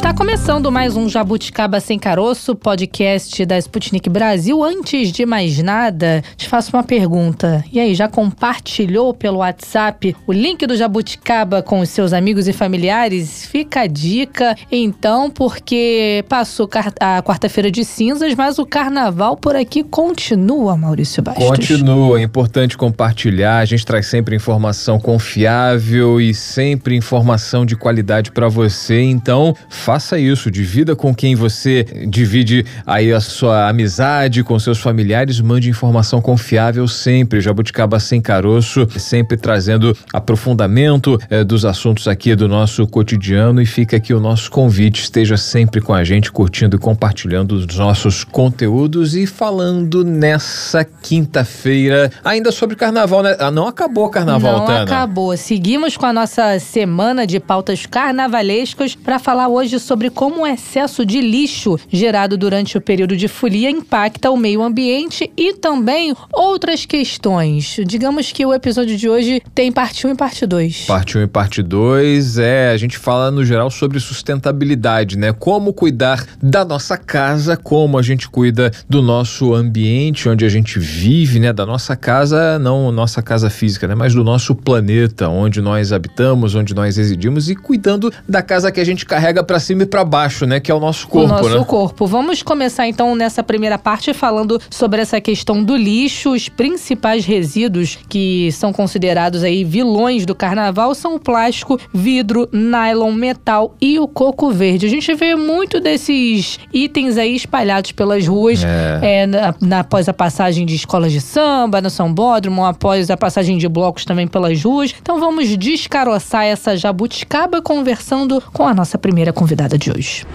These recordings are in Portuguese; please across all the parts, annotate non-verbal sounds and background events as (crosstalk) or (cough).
Está começando mais um Jabuticaba Sem Caroço, podcast da Sputnik Brasil. Antes de mais nada, te faço uma pergunta. E aí, já compartilhou pelo WhatsApp o link do Jabuticaba com os seus amigos e familiares? Fica a dica, então, porque passou a quarta-feira de cinzas, mas o carnaval por aqui continua, Maurício Bastos. Continua, é importante compartilhar. A gente traz sempre informação confiável e sempre informação de qualidade para você. Então, faça isso, divida com quem você divide aí a sua amizade, com seus familiares, mande informação confiável sempre. Jabuticaba sem caroço, sempre trazendo aprofundamento eh, dos assuntos aqui do nosso cotidiano e fica aqui o nosso convite, esteja sempre com a gente, curtindo e compartilhando os nossos conteúdos e falando nessa quinta-feira ainda sobre carnaval, né? Ah, não acabou o carnaval, não Tana. Acabou. Seguimos com a nossa semana de pautas carnavalescas para falar hoje sobre como o excesso de lixo gerado durante o período de folia impacta o meio ambiente e também outras questões. Digamos que o episódio de hoje tem parte 1 e parte 2. Parte 1 e parte 2 é, a gente fala no geral sobre sustentabilidade, né? Como cuidar da nossa casa, como a gente cuida do nosso ambiente onde a gente vive, né? Da nossa casa, não nossa casa física, né? Mas do nosso planeta, onde nós habitamos, onde nós residimos e cuidando da casa que a gente carrega para cima e para baixo, né? Que é o nosso corpo, o nosso né? corpo. Vamos começar então nessa primeira parte falando sobre essa questão do lixo. Os principais resíduos que são considerados aí vilões do carnaval são o plástico, vidro, nylon, metal e o coco verde. A gente vê muito desses itens aí espalhados pelas ruas é. É, na, na, após a passagem de escolas de samba, no São Bódromo, após a passagem de blocos também pelas ruas. Então vamos descaroçar essa jabuticaba conversando com a nossa primeira convidada de hoje.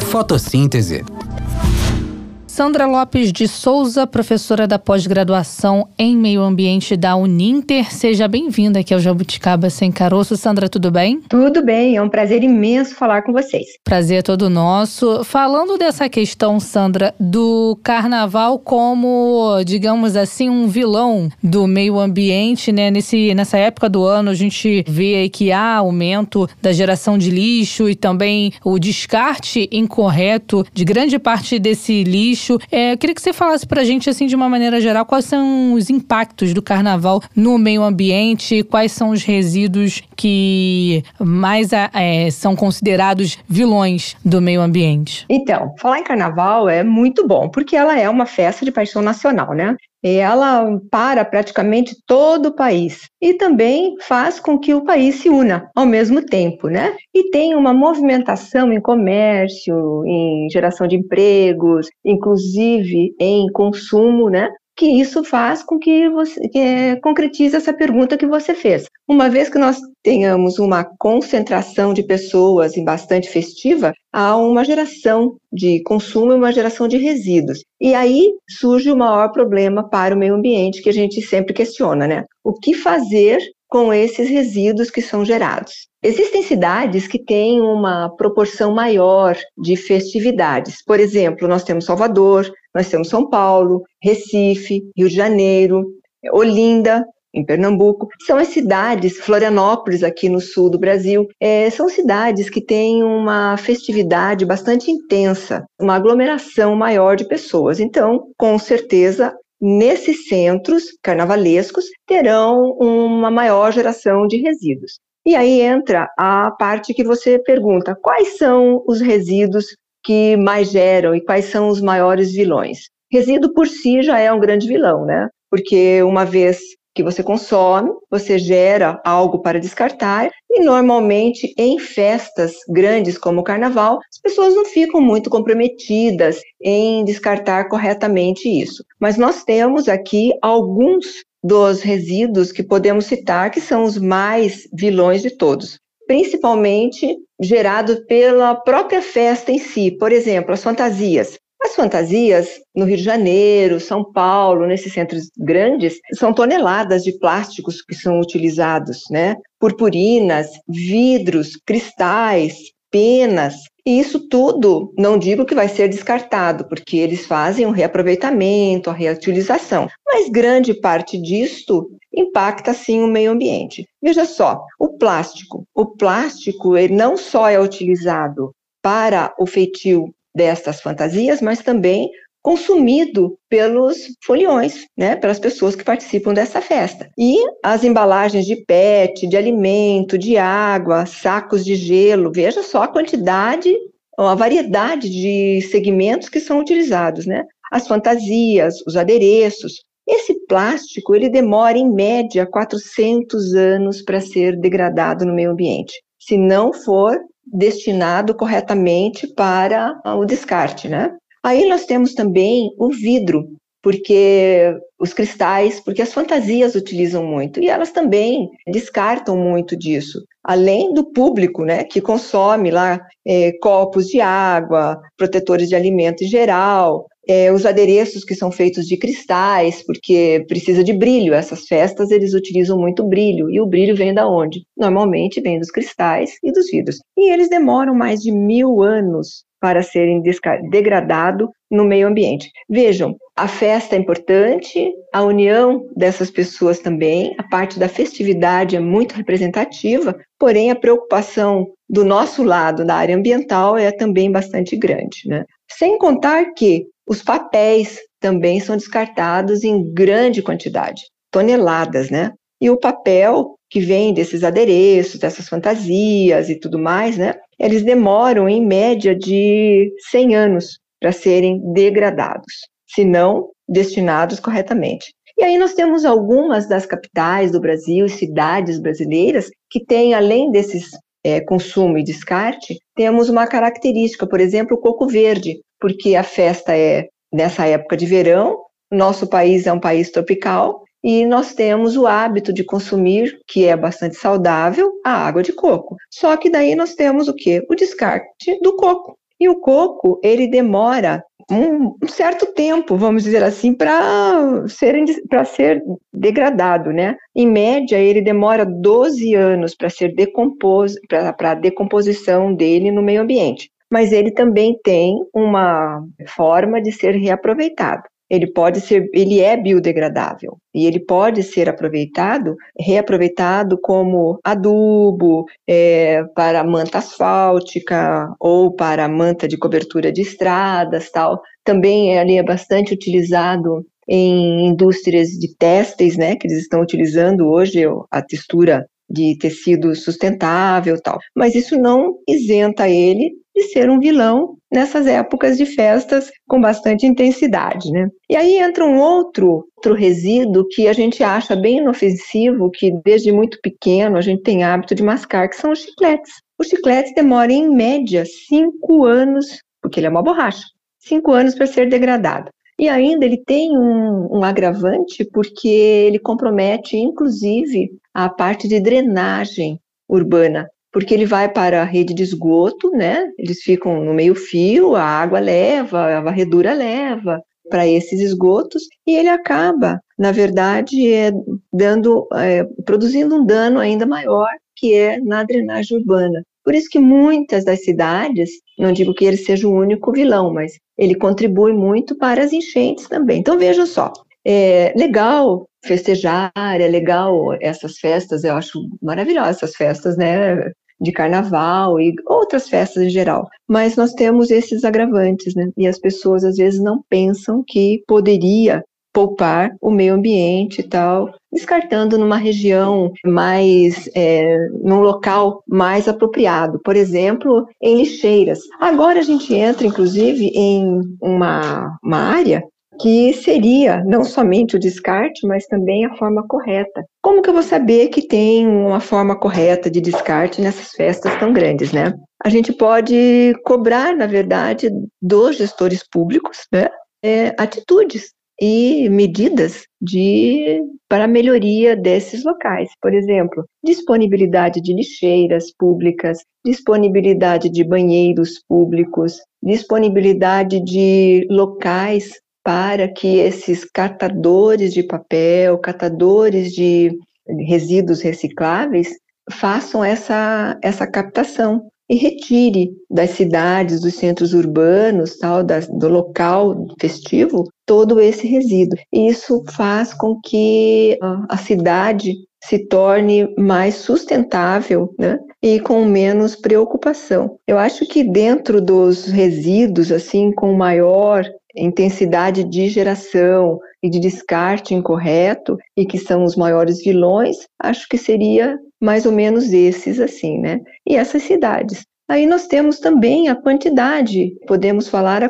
Fotossíntese Sandra Lopes de Souza, professora da pós-graduação em Meio Ambiente da Uninter. Seja bem-vinda aqui ao Jabuticaba Sem Caroço. Sandra, tudo bem? Tudo bem, é um prazer imenso falar com vocês. Prazer é todo nosso. Falando dessa questão, Sandra, do carnaval como, digamos assim, um vilão do meio ambiente, né? Nesse, nessa época do ano, a gente vê aí que há aumento da geração de lixo e também o descarte incorreto de grande parte desse lixo É, eu queria que você falasse pra gente, assim, de uma maneira geral, quais são os impactos do carnaval no meio ambiente, quais são os resíduos que mais é, são considerados vilões do meio ambiente. Então, falar em carnaval é muito bom, porque ela é uma festa de paixão nacional, né? Ela para praticamente todo o país e também faz com que o país se una ao mesmo tempo, né? E tem uma movimentação em comércio, em geração de empregos, inclusive em consumo, né? Que isso faz com que você é, concretize essa pergunta que você fez. Uma vez que nós tenhamos uma concentração de pessoas em bastante festiva, há uma geração de consumo e uma geração de resíduos. E aí surge o maior problema para o meio ambiente que a gente sempre questiona, né? O que fazer com esses resíduos que são gerados. Existem cidades que têm uma proporção maior de festividades. Por exemplo, nós temos Salvador, nós temos São Paulo, Recife, Rio de Janeiro, Olinda, em Pernambuco. São as cidades, Florianópolis, aqui no sul do Brasil, é, são cidades que têm uma festividade bastante intensa, uma aglomeração maior de pessoas. Então, com certeza, nesses centros carnavalescos terão uma maior geração de resíduos. E aí entra a parte que você pergunta: quais são os resíduos que mais geram e quais são os maiores vilões. Resíduo por si já é um grande vilão, né? Porque uma vez que você consome, você gera algo para descartar e normalmente em festas grandes como o carnaval, as pessoas não ficam muito comprometidas em descartar corretamente isso. Mas nós temos aqui alguns dos resíduos que podemos citar que são os mais vilões de todos principalmente gerado pela própria festa em si. Por exemplo, as fantasias. As fantasias no Rio de Janeiro, São Paulo, nesses centros grandes, são toneladas de plásticos que são utilizados, né? Purpurinas, vidros, cristais, penas. E isso tudo, não digo que vai ser descartado, porque eles fazem um reaproveitamento, a reutilização, mas grande parte disto impacta sim o meio ambiente. Veja só, o plástico. O plástico ele não só é utilizado para o feitio destas fantasias, mas também consumido pelos foliões, né, pelas pessoas que participam dessa festa. E as embalagens de PET, de alimento, de água, sacos de gelo, veja só a quantidade, a variedade de segmentos que são utilizados, né? As fantasias, os adereços. Esse plástico, ele demora em média 400 anos para ser degradado no meio ambiente, se não for destinado corretamente para o descarte, né? Aí nós temos também o vidro, porque os cristais, porque as fantasias utilizam muito e elas também descartam muito disso. Além do público, né, que consome lá é, copos de água, protetores de alimento em geral, é, os adereços que são feitos de cristais, porque precisa de brilho. Essas festas eles utilizam muito brilho e o brilho vem da onde? Normalmente vem dos cristais e dos vidros. E eles demoram mais de mil anos para serem degradados no meio ambiente. Vejam, a festa é importante, a união dessas pessoas também, a parte da festividade é muito representativa, porém a preocupação do nosso lado da área ambiental é também bastante grande, né? Sem contar que os papéis também são descartados em grande quantidade, toneladas, né? E o papel que vem desses adereços, dessas fantasias e tudo mais, né? Eles demoram em média de 100 anos para serem degradados, se não destinados corretamente. E aí nós temos algumas das capitais do Brasil, cidades brasileiras, que têm, além desses é, consumo e descarte, temos uma característica, por exemplo, o coco verde, porque a festa é nessa época de verão, nosso país é um país tropical, e nós temos o hábito de consumir, que é bastante saudável, a água de coco. Só que daí nós temos o que? O descarte do coco. E o coco, ele demora um, certo tempo, vamos dizer assim, para ser, ser degradado, né? Em média, ele demora 12 anos para ser para a decomposição dele no meio ambiente. Mas ele também tem uma forma de ser reaproveitado ele pode ser, ele é biodegradável e ele pode ser aproveitado, reaproveitado como adubo é, para manta asfáltica ou para manta de cobertura de estradas, tal. Também ele é bastante utilizado em indústrias de têxteis, né, que eles estão utilizando hoje a textura de tecido sustentável, tal. Mas isso não isenta ele de ser um vilão nessas épocas de festas com bastante intensidade, né? E aí entra um outro, outro resíduo que a gente acha bem inofensivo, que desde muito pequeno a gente tem hábito de mascar, que são os chicletes. Os chicletes demoram em média cinco anos, porque ele é uma borracha, cinco anos para ser degradado. E ainda ele tem um, um, agravante porque ele compromete, inclusive, a parte de drenagem urbana porque ele vai para a rede de esgoto, né? Eles ficam no meio-fio, a água leva, a varredura leva para esses esgotos e ele acaba, na verdade, é, dando, é, produzindo um dano ainda maior, que é na drenagem urbana. Por isso que muitas das cidades, não digo que ele seja o único vilão, mas ele contribui muito para as enchentes também. Então veja só, é legal festejar, é legal essas festas, eu acho maravilhosas essas festas, né? de carnaval e outras festas em geral. Mas nós temos esses agravantes, né? E as pessoas às vezes não pensam que poderia poupar o meio ambiente e tal, descartando numa região mais, é, num local mais apropriado, por exemplo, em lixeiras. Agora a gente entra, inclusive, em uma, uma área que seria não somente o descarte, mas também a forma correta. Como que eu vou saber que tem uma forma correta de descarte nessas festas tão grandes, né? A gente pode cobrar, na verdade, dos gestores públicos, né, é, atitudes e medidas de para a melhoria desses locais. Por exemplo, disponibilidade de lixeiras públicas, disponibilidade de banheiros públicos, disponibilidade de locais para que esses catadores de papel, catadores de resíduos recicláveis, façam essa, essa captação e retire das cidades, dos centros urbanos, tal, do local festivo, todo esse resíduo. E isso faz com que a cidade se torne mais sustentável né, e com menos preocupação. Eu acho que dentro dos resíduos, assim, com maior intensidade de geração e de descarte incorreto, e que são os maiores vilões, acho que seria mais ou menos esses, assim, né? E essas cidades. Aí nós temos também a quantidade. Podemos falar,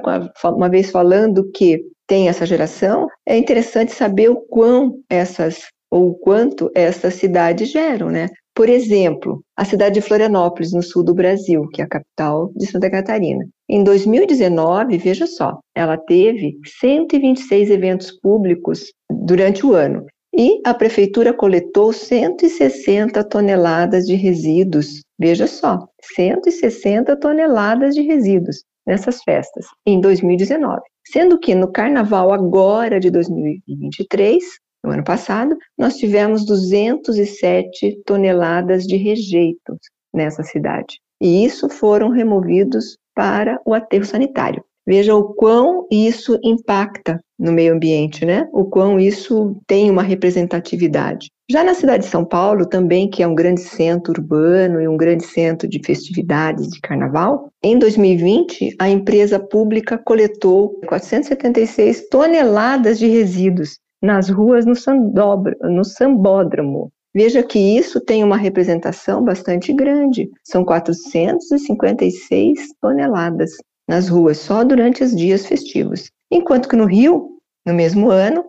uma vez falando que tem essa geração, é interessante saber o quão essas ou quanto essas cidades geram, né? Por exemplo, a cidade de Florianópolis, no sul do Brasil, que é a capital de Santa Catarina. Em 2019, veja só, ela teve 126 eventos públicos durante o ano e a prefeitura coletou 160 toneladas de resíduos. Veja só, 160 toneladas de resíduos nessas festas em 2019. Sendo que no carnaval agora de 2023, no ano passado, nós tivemos 207 toneladas de rejeitos nessa cidade. E isso foram removidos para o aterro sanitário. Veja o quão isso impacta no meio ambiente, né? O quão isso tem uma representatividade. Já na cidade de São Paulo, também, que é um grande centro urbano e um grande centro de festividades de carnaval, em 2020, a empresa pública coletou 476 toneladas de resíduos nas ruas no, Sandobra, no Sambódromo. Veja que isso tem uma representação bastante grande, são 456 toneladas nas ruas só durante os dias festivos. Enquanto que no Rio, no mesmo ano,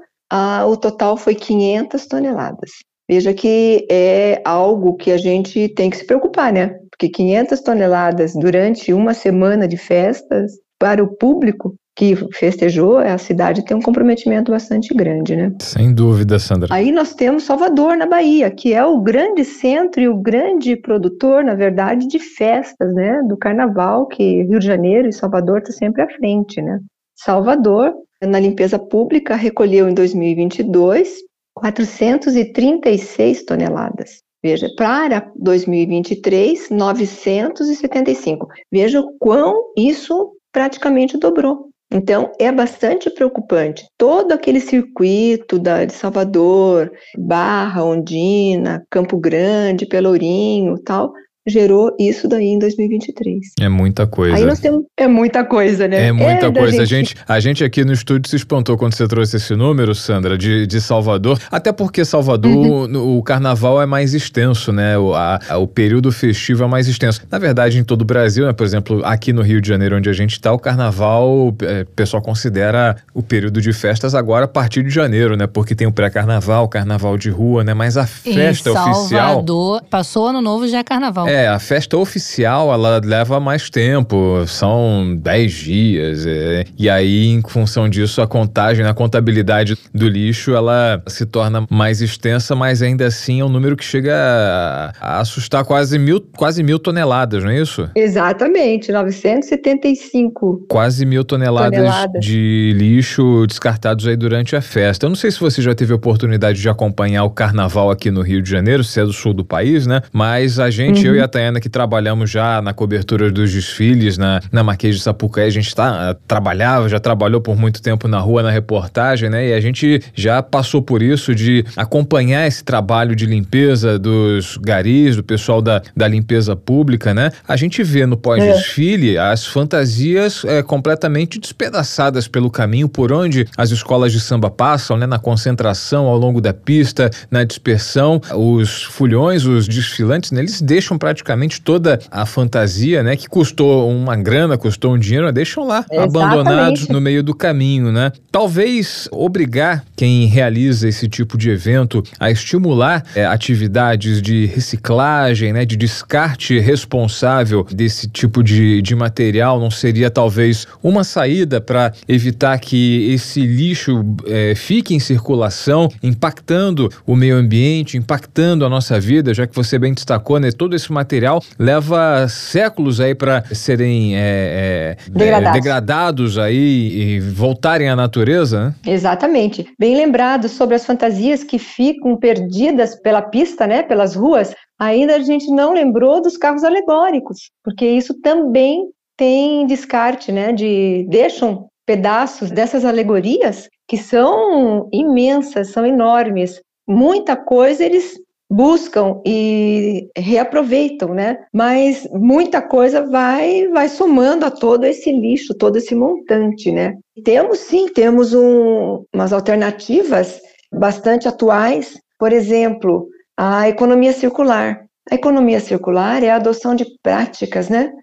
o total foi 500 toneladas. Veja que é algo que a gente tem que se preocupar, né? Porque 500 toneladas durante uma semana de festas para o público que festejou, a cidade tem um comprometimento bastante grande, né? Sem dúvida, Sandra. Aí nós temos Salvador, na Bahia, que é o grande centro e o grande produtor, na verdade, de festas, né? Do carnaval, que Rio de Janeiro e Salvador estão tá sempre à frente, né? Salvador, na limpeza pública, recolheu em 2022 436 toneladas. Veja, para 2023, 975. Veja o quão isso praticamente dobrou. Então, é bastante preocupante. Todo aquele circuito da, de Salvador, Barra, Ondina, Campo Grande, Pelourinho tal, gerou isso daí em 2023. É muita coisa. Aí nós temos. É muita coisa, né? É muita é coisa. Gente... A, gente, a gente aqui no estúdio se espantou quando você trouxe esse número, Sandra, de, de Salvador. Até porque Salvador, uhum. o carnaval é mais extenso, né? O, a, a, o período festivo é mais extenso. Na verdade, em todo o Brasil, né? Por exemplo, aqui no Rio de Janeiro, onde a gente está, o carnaval, é, o pessoal considera o período de festas agora a partir de janeiro, né? Porque tem o pré-carnaval, carnaval de rua, né? Mas a festa em oficial. Salvador, passou ano novo já é carnaval. É, é, a festa oficial, ela leva mais tempo, são 10 dias. É, e aí, em função disso, a contagem, a contabilidade do lixo, ela se torna mais extensa, mas ainda assim é um número que chega a, a assustar quase mil, quase mil toneladas, não é isso? Exatamente, 975. Quase mil toneladas, toneladas de lixo descartados aí durante a festa. Eu não sei se você já teve a oportunidade de acompanhar o carnaval aqui no Rio de Janeiro, se é do sul do país, né? Mas a gente, uhum. eu e a Tayana que trabalhamos já na cobertura dos desfiles na, na Marquês de Sapucaí, a gente tá, trabalhava, já trabalhou por muito tempo na rua, na reportagem, né? E a gente já passou por isso de acompanhar esse trabalho de limpeza dos garis, do pessoal da, da limpeza pública, né? A gente vê no pós-desfile é. as fantasias é, completamente despedaçadas pelo caminho por onde as escolas de samba passam, né? Na concentração ao longo da pista, na dispersão, os fulhões, os desfilantes, né? eles deixam praticamente praticamente toda a fantasia, né? Que custou uma grana, custou um dinheiro, deixam lá, Exatamente. abandonados no meio do caminho, né? Talvez obrigar quem realiza esse tipo de evento a estimular é, atividades de reciclagem, né? De descarte responsável desse tipo de, de material não seria talvez uma saída para evitar que esse lixo é, fique em circulação, impactando o meio ambiente, impactando a nossa vida, já que você bem destacou, né? Todo esse material leva séculos aí para serem é, é, degradados. É, degradados. aí e voltarem à natureza, né? Exatamente. Bem lembrado sobre as fantasias que ficam perdidas pela pista, né, pelas ruas, Ainda a gente não lembrou dos carros alegóricos, porque isso também tem descarte, né? De deixam pedaços dessas alegorias que são imensas, são enormes. Muita coisa eles buscam e reaproveitam, né? Mas muita coisa vai vai somando a todo esse lixo, todo esse montante, né? Temos sim, temos um, umas alternativas bastante atuais, por exemplo, a economia circular. A economia circular é a adoção de práticas, né,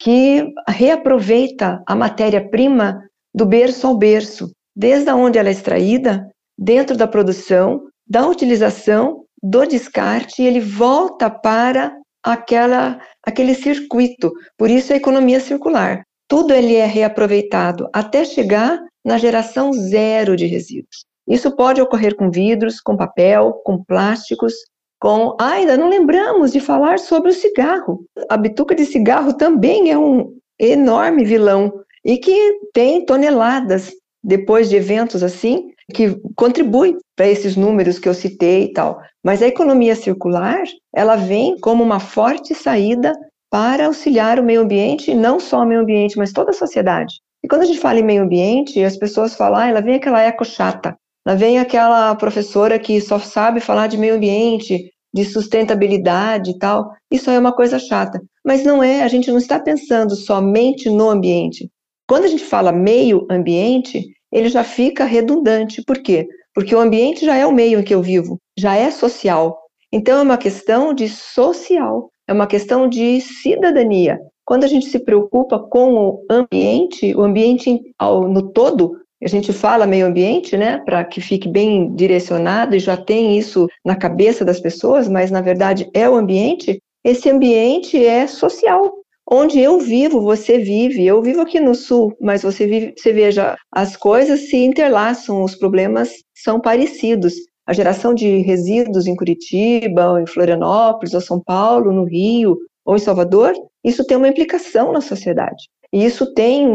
que reaproveita a matéria-prima do berço ao berço, desde onde ela é extraída, dentro da produção, da utilização, do descarte, ele volta para aquela, aquele circuito. Por isso a economia circular. Tudo ele é reaproveitado até chegar na geração zero de resíduos. Isso pode ocorrer com vidros, com papel, com plásticos, com. Ah, ainda não lembramos de falar sobre o cigarro. A bituca de cigarro também é um enorme vilão e que tem toneladas depois de eventos assim que contribui para esses números que eu citei e tal. Mas a economia circular, ela vem como uma forte saída para auxiliar o meio ambiente, e não só o meio ambiente, mas toda a sociedade. E quando a gente fala em meio ambiente, as pessoas falam, ah, ela vem aquela eco chata. Lá vem aquela professora que só sabe falar de meio ambiente, de sustentabilidade e tal. Isso é uma coisa chata. Mas não é, a gente não está pensando somente no ambiente. Quando a gente fala meio ambiente, ele já fica redundante. Por quê? Porque o ambiente já é o meio em que eu vivo, já é social. Então é uma questão de social, é uma questão de cidadania. Quando a gente se preocupa com o ambiente, o ambiente no todo, a gente fala meio ambiente, né, para que fique bem direcionado e já tem isso na cabeça das pessoas, mas na verdade é o ambiente. Esse ambiente é social. Onde eu vivo, você vive. Eu vivo aqui no sul, mas você vive, você veja, as coisas se interlaçam, os problemas são parecidos. A geração de resíduos em Curitiba, ou em Florianópolis, ou São Paulo, no Rio, ou em Salvador, isso tem uma implicação na sociedade. E isso tem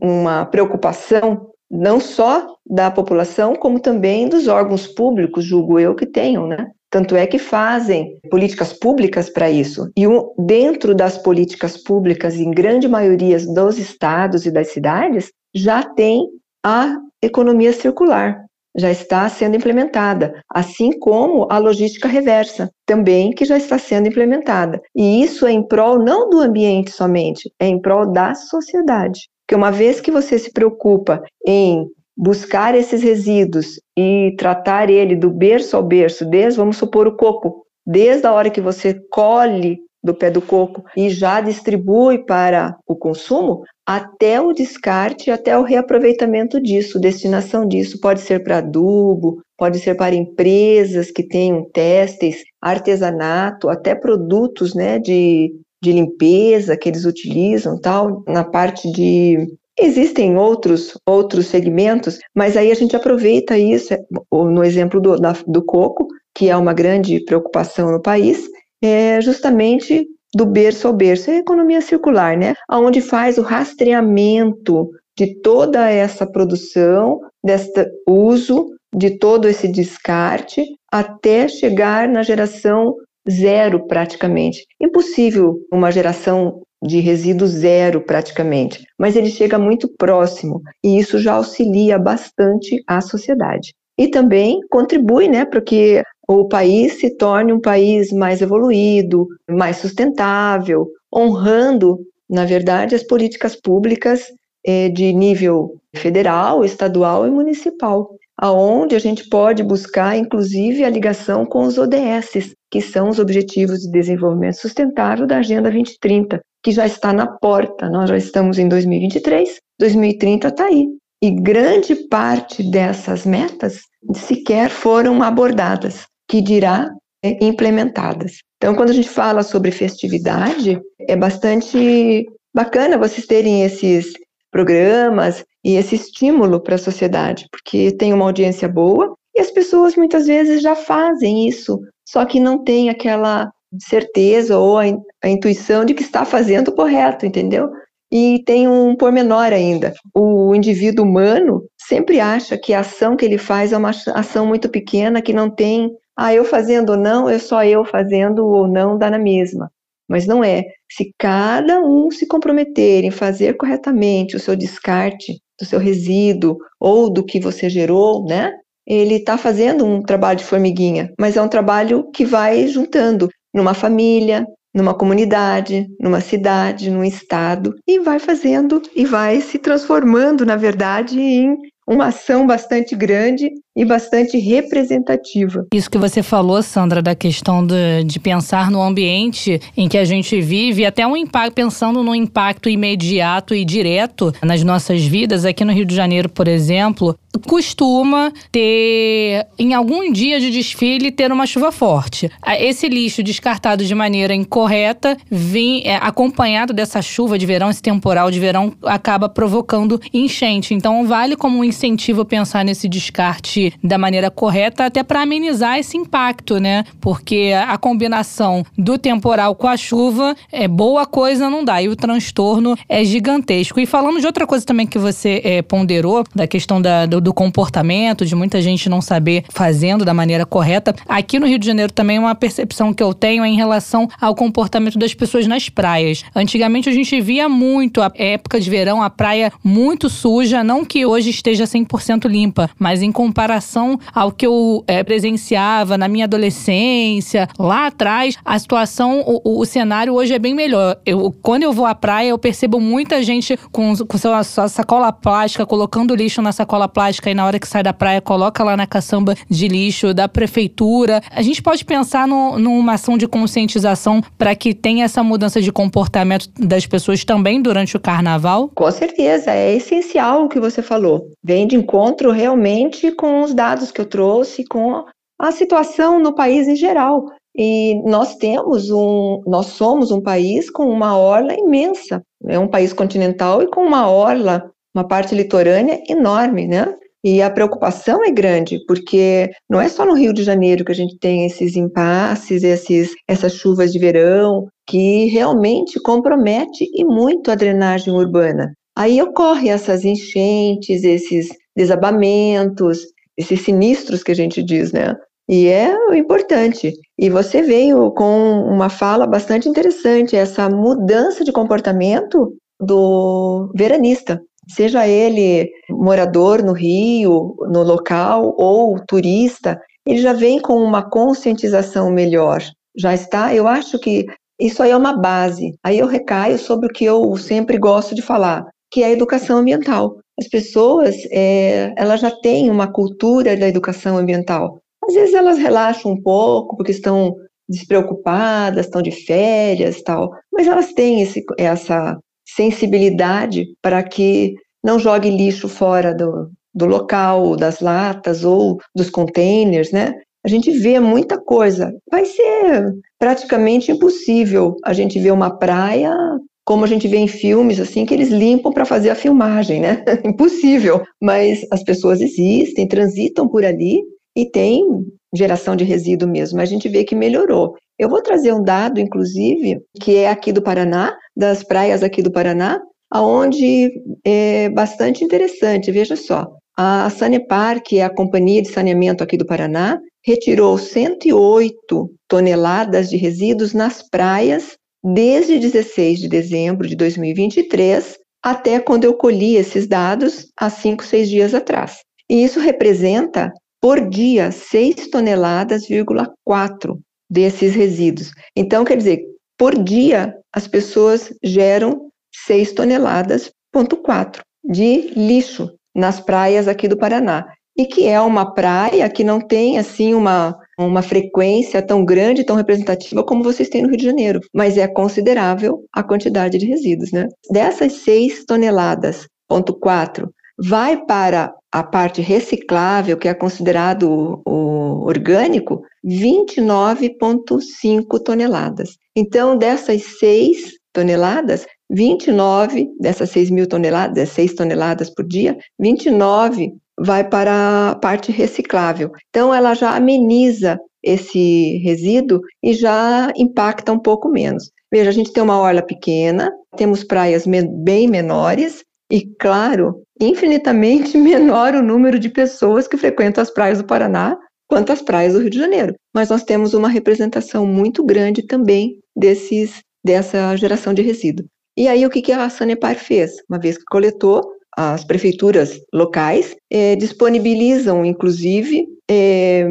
uma preocupação não só da população, como também dos órgãos públicos, julgo eu, que tenham, né? Tanto é que fazem políticas públicas para isso. E dentro das políticas públicas, em grande maioria dos estados e das cidades, já tem a economia circular, já está sendo implementada, assim como a logística reversa, também que já está sendo implementada. E isso é em prol não do ambiente somente, é em prol da sociedade. Porque uma vez que você se preocupa em buscar esses resíduos e tratar ele do berço ao berço, desde, vamos supor, o coco, desde a hora que você colhe do pé do coco e já distribui para o consumo, até o descarte, até o reaproveitamento disso, destinação disso. Pode ser para adubo, pode ser para empresas que tenham testes, artesanato, até produtos, né, de de limpeza que eles utilizam, tal, na parte de Existem outros outros segmentos, mas aí a gente aproveita isso, no exemplo do, da, do coco, que é uma grande preocupação no país, é justamente do berço ao berço, é a economia circular, né? Onde faz o rastreamento de toda essa produção, deste uso, de todo esse descarte, até chegar na geração zero praticamente. Impossível uma geração de resíduo zero praticamente, mas ele chega muito próximo e isso já auxilia bastante a sociedade. E também contribui né, para que o país se torne um país mais evoluído, mais sustentável, honrando, na verdade, as políticas públicas eh, de nível federal, estadual e municipal aonde a gente pode buscar, inclusive, a ligação com os ODS, que são os Objetivos de Desenvolvimento Sustentável da Agenda 2030, que já está na porta. Nós já estamos em 2023, 2030 está aí. E grande parte dessas metas sequer foram abordadas, que dirá é, implementadas. Então, quando a gente fala sobre festividade, é bastante bacana vocês terem esses programas e esse estímulo para a sociedade, porque tem uma audiência boa e as pessoas muitas vezes já fazem isso, só que não tem aquela certeza ou a, a intuição de que está fazendo o correto, entendeu? E tem um pormenor ainda. O indivíduo humano sempre acha que a ação que ele faz é uma ação muito pequena, que não tem ah, eu fazendo ou não, é só eu fazendo ou não dá na mesma. Mas não é. Se cada um se comprometer em fazer corretamente o seu descarte do seu resíduo ou do que você gerou, né? Ele está fazendo um trabalho de formiguinha, mas é um trabalho que vai juntando numa família, numa comunidade, numa cidade, num estado, e vai fazendo e vai se transformando, na verdade, em uma ação bastante grande e bastante representativa. Isso que você falou, Sandra, da questão de, de pensar no ambiente em que a gente vive, até um impacto, pensando no impacto imediato e direto nas nossas vidas, aqui no Rio de Janeiro, por exemplo, costuma ter, em algum dia de desfile, ter uma chuva forte. Esse lixo descartado de maneira incorreta, vem, é, acompanhado dessa chuva de verão, esse temporal de verão, acaba provocando enchente. Então, vale como um incentivo pensar nesse descarte da maneira correta, até para amenizar esse impacto, né? Porque a combinação do temporal com a chuva é boa coisa, não dá. E o transtorno é gigantesco. E falando de outra coisa também que você é, ponderou, da questão da, do do, comportamento, de muita gente não saber fazendo da maneira correta. Aqui no Rio de Janeiro também uma percepção que eu tenho é em relação ao comportamento das pessoas nas praias. Antigamente a gente via muito a época de verão, a praia muito suja, não que hoje esteja 100% limpa, mas em comparação ao que eu é, presenciava na minha adolescência, lá atrás, a situação, o, o, cenário hoje é bem melhor. Eu, quando eu vou à praia, eu percebo muita gente com, com sua, sua sacola plástica, colocando lixo na sacola plástica plástica e na hora que sai da praia coloca lá na caçamba de lixo da prefeitura. A gente pode pensar no, numa ação de conscientização para que tenha essa mudança de comportamento das pessoas também durante o carnaval? Com certeza, é essencial o que você falou. Vem de encontro realmente com os dados que eu trouxe, com a situação no país em geral. E nós temos um, nós somos um país com uma orla imensa, é um país continental e com uma orla uma parte litorânea enorme, né? E a preocupação é grande, porque não é só no Rio de Janeiro que a gente tem esses impasses, esses, essas chuvas de verão, que realmente compromete e muito a drenagem urbana. Aí ocorre essas enchentes, esses desabamentos, esses sinistros que a gente diz, né? E é importante. E você veio com uma fala bastante interessante, essa mudança de comportamento do veranista seja ele morador no Rio, no local, ou turista, ele já vem com uma conscientização melhor. Já está, eu acho que isso aí é uma base. Aí eu recaio sobre o que eu sempre gosto de falar, que é a educação ambiental. As pessoas, é, elas já têm uma cultura da educação ambiental. Às vezes elas relaxam um pouco porque estão despreocupadas, estão de férias, tal, mas elas têm esse, essa sensibilidade para que não jogue lixo fora do, do local, das latas ou dos containers, né? A gente vê muita coisa. Vai ser praticamente impossível a gente ver uma praia como a gente vê em filmes, assim, que eles limpam para fazer a filmagem, né? (laughs) Impossível. Mas as pessoas existem, transitam por ali e tem geração de resíduo mesmo. A gente vê que melhorou. Eu vou trazer um dado, inclusive, que é aqui do Paraná, das praias aqui do Paraná, aonde é bastante interessante. Veja só, a Sanepar, que é a companhia de saneamento aqui do Paraná, retirou 108 toneladas de resíduos nas praias desde 16 de dezembro de 2023 até quando eu colhi esses dados há 5, 6 dias atrás. E isso representa, por dia, 6 toneladas, 4 desses resíduos. Então, quer dizer, por dia, as pessoas geram 6 toneladas, ponto 4, de lixo nas praias aqui do Paraná. E que é uma praia que não tem, assim, uma, uma frequência tão grande, tão representativa como vocês têm no Rio de Janeiro, mas é considerável a quantidade de resíduos, né? Dessas 6 toneladas, ponto 4, vai para a parte reciclável, que é considerado o orgânico, 29,5 toneladas. Então, dessas 6 toneladas, 29 dessas 6 mil toneladas, 6 toneladas por dia, 29 vai para a parte reciclável. Então, ela já ameniza esse resíduo e já impacta um pouco menos. Veja, a gente tem uma orla pequena, temos praias bem menores, e, claro, infinitamente (laughs) menor o número de pessoas que frequentam as praias do Paraná quanto as praias do Rio de Janeiro. Mas nós temos uma representação muito grande também desses, dessa geração de resíduo. E aí, o que, a Sanepar fez? Uma vez que coletou, as prefeituras locais é, disponibilizam, inclusive, é,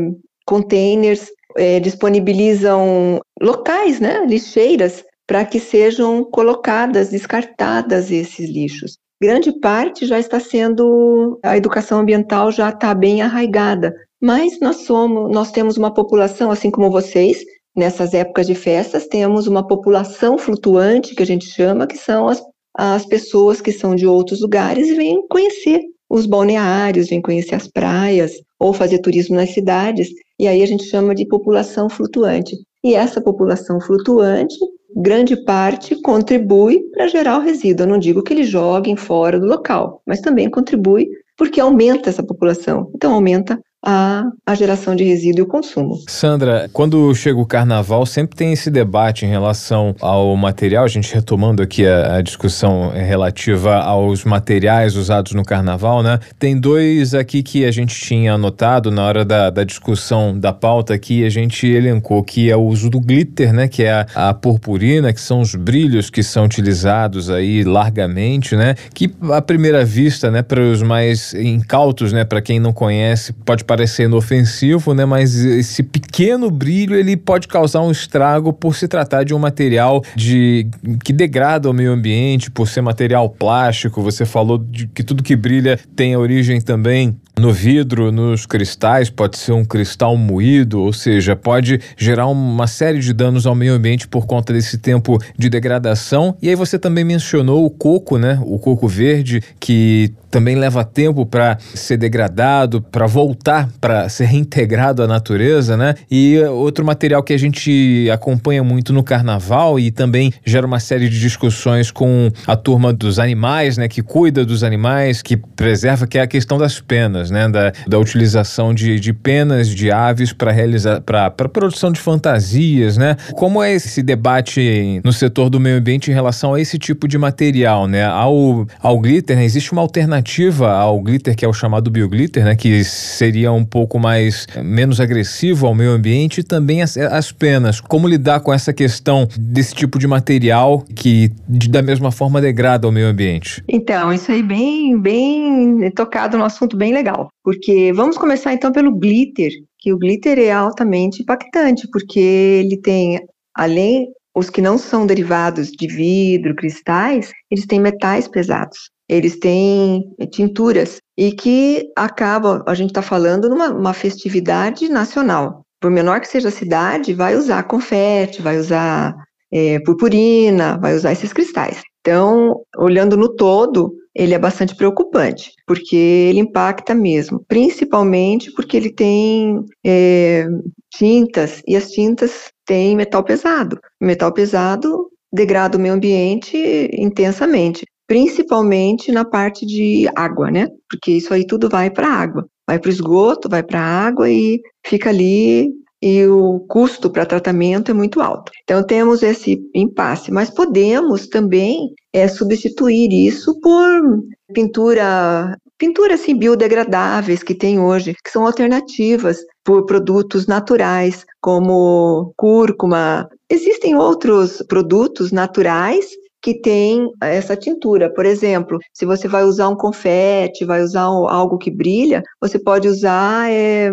containers, é, disponibilizam locais, né, lixeiras, para que sejam colocadas, descartadas esses lixos. Grande parte já está sendo, a educação ambiental já está bem arraigada, mas nós somos, nós temos uma população, assim como vocês, nessas épocas de festas, temos uma população flutuante, que a gente chama, que são as, as pessoas que são de outros lugares vêm conhecer os balneários, vêm conhecer as praias, ou fazer turismo nas cidades, e aí a gente chama de população flutuante. E essa população flutuante, grande parte, contribui para gerar o resíduo. Eu não digo que eles joguem fora do local, mas também contribui porque aumenta essa população. Então, aumenta a, geração de resíduo e o consumo. Sandra, quando chega o carnaval, sempre tem esse debate em relação ao material, a gente retomando aqui a, a discussão relativa aos materiais usados no carnaval, né? Tem dois aqui que a gente tinha anotado na hora da, da discussão da pauta aqui, a gente elencou que é o uso do glitter, né? Que é a, a purpurina, que são os brilhos que são utilizados aí largamente, né? Que à primeira vista, né, para os mais incautos, né, para quem não conhece, pode parecer inofensivo, né? Mas esse pequeno brilho ele pode causar um estrago por se tratar de um material de que degrada o meio ambiente, por ser material plástico. Você falou de que tudo que brilha tem origem também no vidro, nos cristais, pode ser um cristal moído, ou seja, pode gerar uma série de danos ao meio ambiente por conta desse tempo de degradação. E aí você também mencionou o coco, né? O coco verde, que também leva tempo para ser degradado, para voltar, para ser reintegrado à natureza, né? E outro material que a gente acompanha muito no carnaval e também gera uma série de discussões com a turma dos animais, né? Que cuida dos animais, que preserva, que é a questão das penas né? Da, da utilização de, de penas de aves para realizar para produção de fantasias, né? Como é esse debate no setor do meio ambiente em relação a esse tipo de material, né? Ao, ao glitter, né? existe uma alternativa ao glitter que é o chamado bioglitter, né? Que seria um pouco mais menos agressivo ao meio ambiente e também as, as penas. Como lidar com essa questão desse tipo de material que de, da mesma forma degrada o meio ambiente? Então, isso aí bem, bem tocado no assunto bem legal legal, porque vamos começar então pelo glitter, que o glitter é altamente impactante, porque ele tem, além os que não são derivados de vidro, cristais, eles têm metais pesados, eles têm tinturas e que acabam, a gente está falando numa festividade nacional. Por menor que seja a cidade, vai usar confete, vai usar é, purpurina, vai usar esses cristais. Então, olhando no todo, ele é bastante preocupante, porque ele impacta mesmo, principalmente porque ele tem é, tintas, e as tintas têm metal pesado. metal pesado degrada o meio ambiente intensamente, principalmente na parte de água, né? Porque isso aí tudo vai para a água, vai para o esgoto, vai para a água e fica ali e o custo para tratamento é muito alto. Então temos esse impasse, mas podemos também é, substituir isso por pintura pinturas assim, biodegradáveis que tem hoje, que são alternativas por produtos naturais, como cúrcuma. Existem outros produtos naturais que têm essa tintura. Por exemplo, se você vai usar um confete, vai usar algo que brilha, você pode usar é,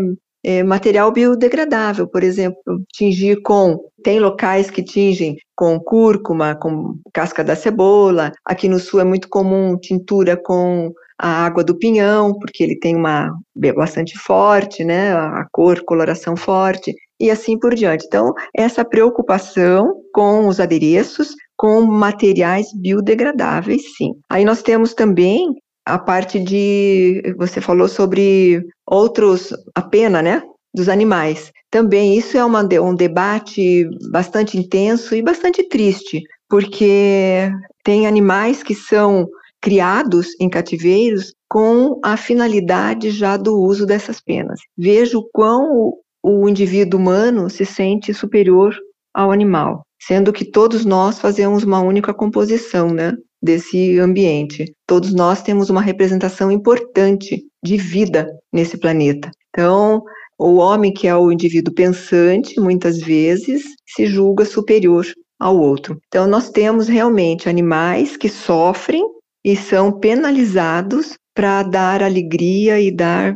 é, material biodegradável, por exemplo, tingir com. Tem locais que tingem com cúrcuma, com casca da cebola. Aqui no sul é muito comum tintura com a água do pinhão, porque ele tem uma bastante forte, né, a cor, coloração forte, e assim por diante. Então, essa preocupação com os adereços, com materiais biodegradáveis, sim. Aí nós temos também a parte de você falou sobre outros a pena, né, dos animais. Também isso é uma, um debate bastante intenso e bastante triste, porque tem animais que são criados em cativeiros com a finalidade já do uso dessas penas. Vejo quão o, indivíduo humano se sente superior ao animal, sendo que todos nós fazemos uma única composição, né? Desse ambiente. Todos nós temos uma representação importante de vida nesse planeta. Então, O homem, que é o indivíduo pensante, muitas vezes se julga superior ao outro. Então, nós temos realmente animais que sofrem e são penalizados para dar alegria e dar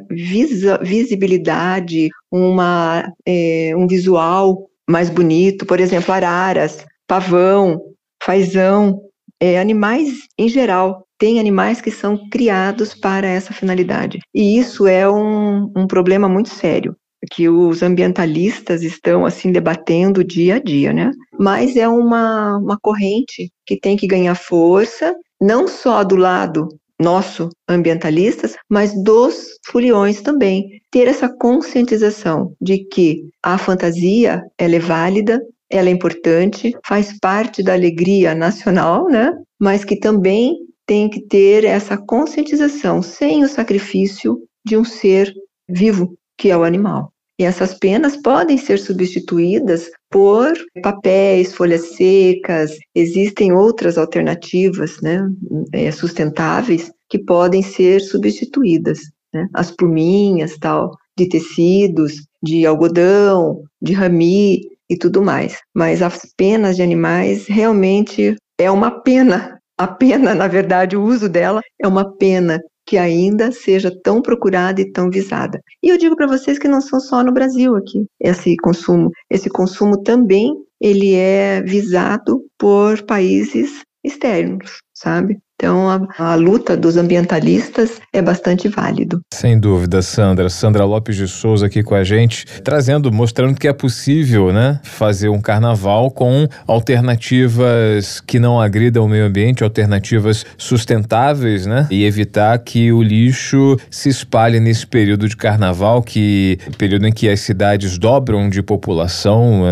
visibilidade, uma, é, um visual mais bonito. Por exemplo, araras, pavão, fazão, é, animais em geral. Tem animais que são criados para essa finalidade. E isso é um, um problema muito sério que os ambientalistas estão assim debatendo dia a dia, né? Mas é uma, uma corrente que tem que ganhar força, não só do lado nosso, ambientalistas, mas dos foliões também. Ter essa conscientização de que a fantasia ela é válida, ela é importante, faz parte da alegria nacional, né? Mas que também tem que ter essa conscientização sem o sacrifício de um ser vivo, que é o animal. E essas penas podem ser substituídas por papéis, folhas secas, existem outras alternativas né, é, sustentáveis que podem ser substituídas. Né? As pluminhas, tal, de tecidos, de algodão, de rami e tudo mais. Mas as penas de animais realmente é uma pena. A pena, na verdade, o uso dela é uma pena que ainda seja tão procurada e tão visada. E eu digo para vocês que não são só no Brasil aqui esse consumo. Esse consumo também ele é visado por países externos, sabe? Então, a, a, luta dos ambientalistas é bastante válido. Sem dúvida, Sandra. Sandra Lopes de Souza aqui com a gente, trazendo, mostrando que é possível, né, fazer um carnaval com alternativas que não agridam o meio ambiente, alternativas sustentáveis, né, e evitar que o lixo se espalhe nesse período de carnaval, que período em que as cidades dobram de população.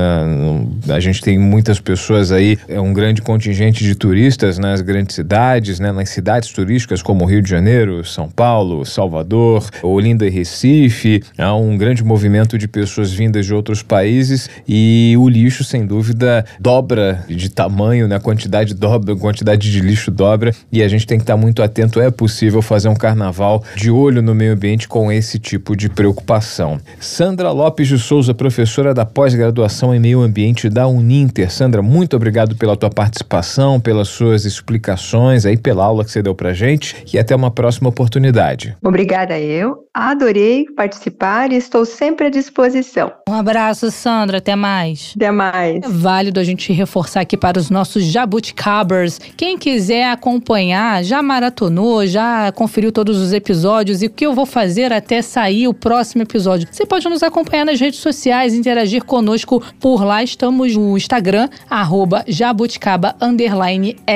É, a gente tem muitas pessoas aí, é um grande contingente de turistas nas grandes cidades né, nas cidades turísticas como Rio de Janeiro, São Paulo, Salvador, Olinda e Recife. Há um grande movimento de pessoas vindas de outros países e o lixo, sem dúvida, dobra de tamanho, né? a quantidade dobra, quantidade de lixo dobra e a gente tem que estar muito atento. É possível fazer um carnaval de olho no meio ambiente com esse tipo de preocupação. Sandra Lopes de Souza, professora da pós-graduação em meio ambiente da Uninter. Sandra, muito obrigado pela tua participação, pelas suas explicações aí pela aula que você deu pra gente e até uma próxima oportunidade. Obrigada eu. Adorei participar e estou sempre à disposição. Um abraço, Sandra. Até mais. Até mais. É válido a gente reforçar aqui para os nossos jabuticabers. Quem quiser acompanhar, já maratonou, já conferiu todos os episódios e o que eu vou fazer até sair o próximo episódio. Você pode nos acompanhar nas redes sociais, interagir conosco por lá. Estamos no Instagram, arroba jabuticaba,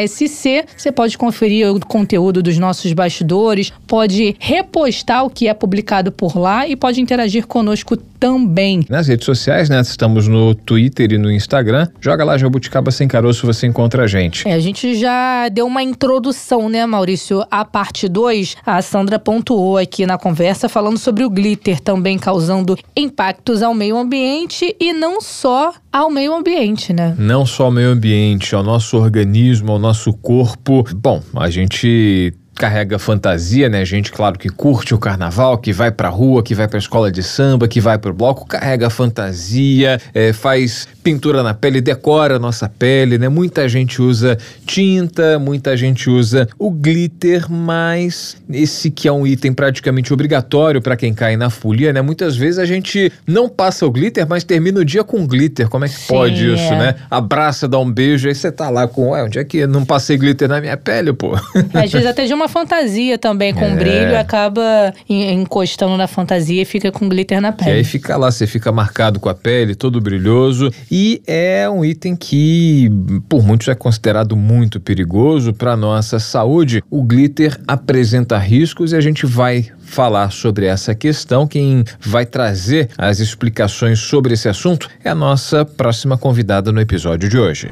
SC. Você pode conferir conferir o conteúdo dos nossos bastidores, pode repostar o que é publicado por lá e pode interagir conosco também. Nas redes sociais, né? Estamos no Twitter e no Instagram. Joga lá Jabuticaba Sem Caroço, você encontra a gente. É, a gente já deu uma introdução, né, Maurício? A parte 2, a Sandra pontuou aqui na conversa falando sobre o glitter também causando impactos ao meio ambiente e não só ao meio ambiente, né? Não só ao meio ambiente, ao nosso organismo, ao nosso corpo. Bom, a gente carrega fantasia, né? Gente, claro, que curte o carnaval, que vai pra rua, que vai pra escola de samba, que vai pro bloco, carrega fantasia, é, faz pintura na pele, decora a nossa pele, né? Muita gente usa tinta, muita gente usa o glitter, mas esse que é um item praticamente obrigatório para quem cai na folia, né? Muitas vezes a gente não passa o glitter, mas termina o dia com glitter. Como é que Sim, pode é. isso, né? Abraça, dá um beijo, aí você tá lá com, ué, onde é que não passei glitter na minha pele, pô? Às vezes até de uma fantasia também, com é. brilho, acaba encostando na fantasia e fica com glitter na pele. E aí fica lá, você fica marcado com a pele, todo brilhoso. E é um item que, por muitos, é considerado muito perigoso para nossa saúde. O glitter apresenta riscos e a gente vai falar sobre essa questão. Quem vai trazer as explicações sobre esse assunto é a nossa próxima convidada no episódio de hoje.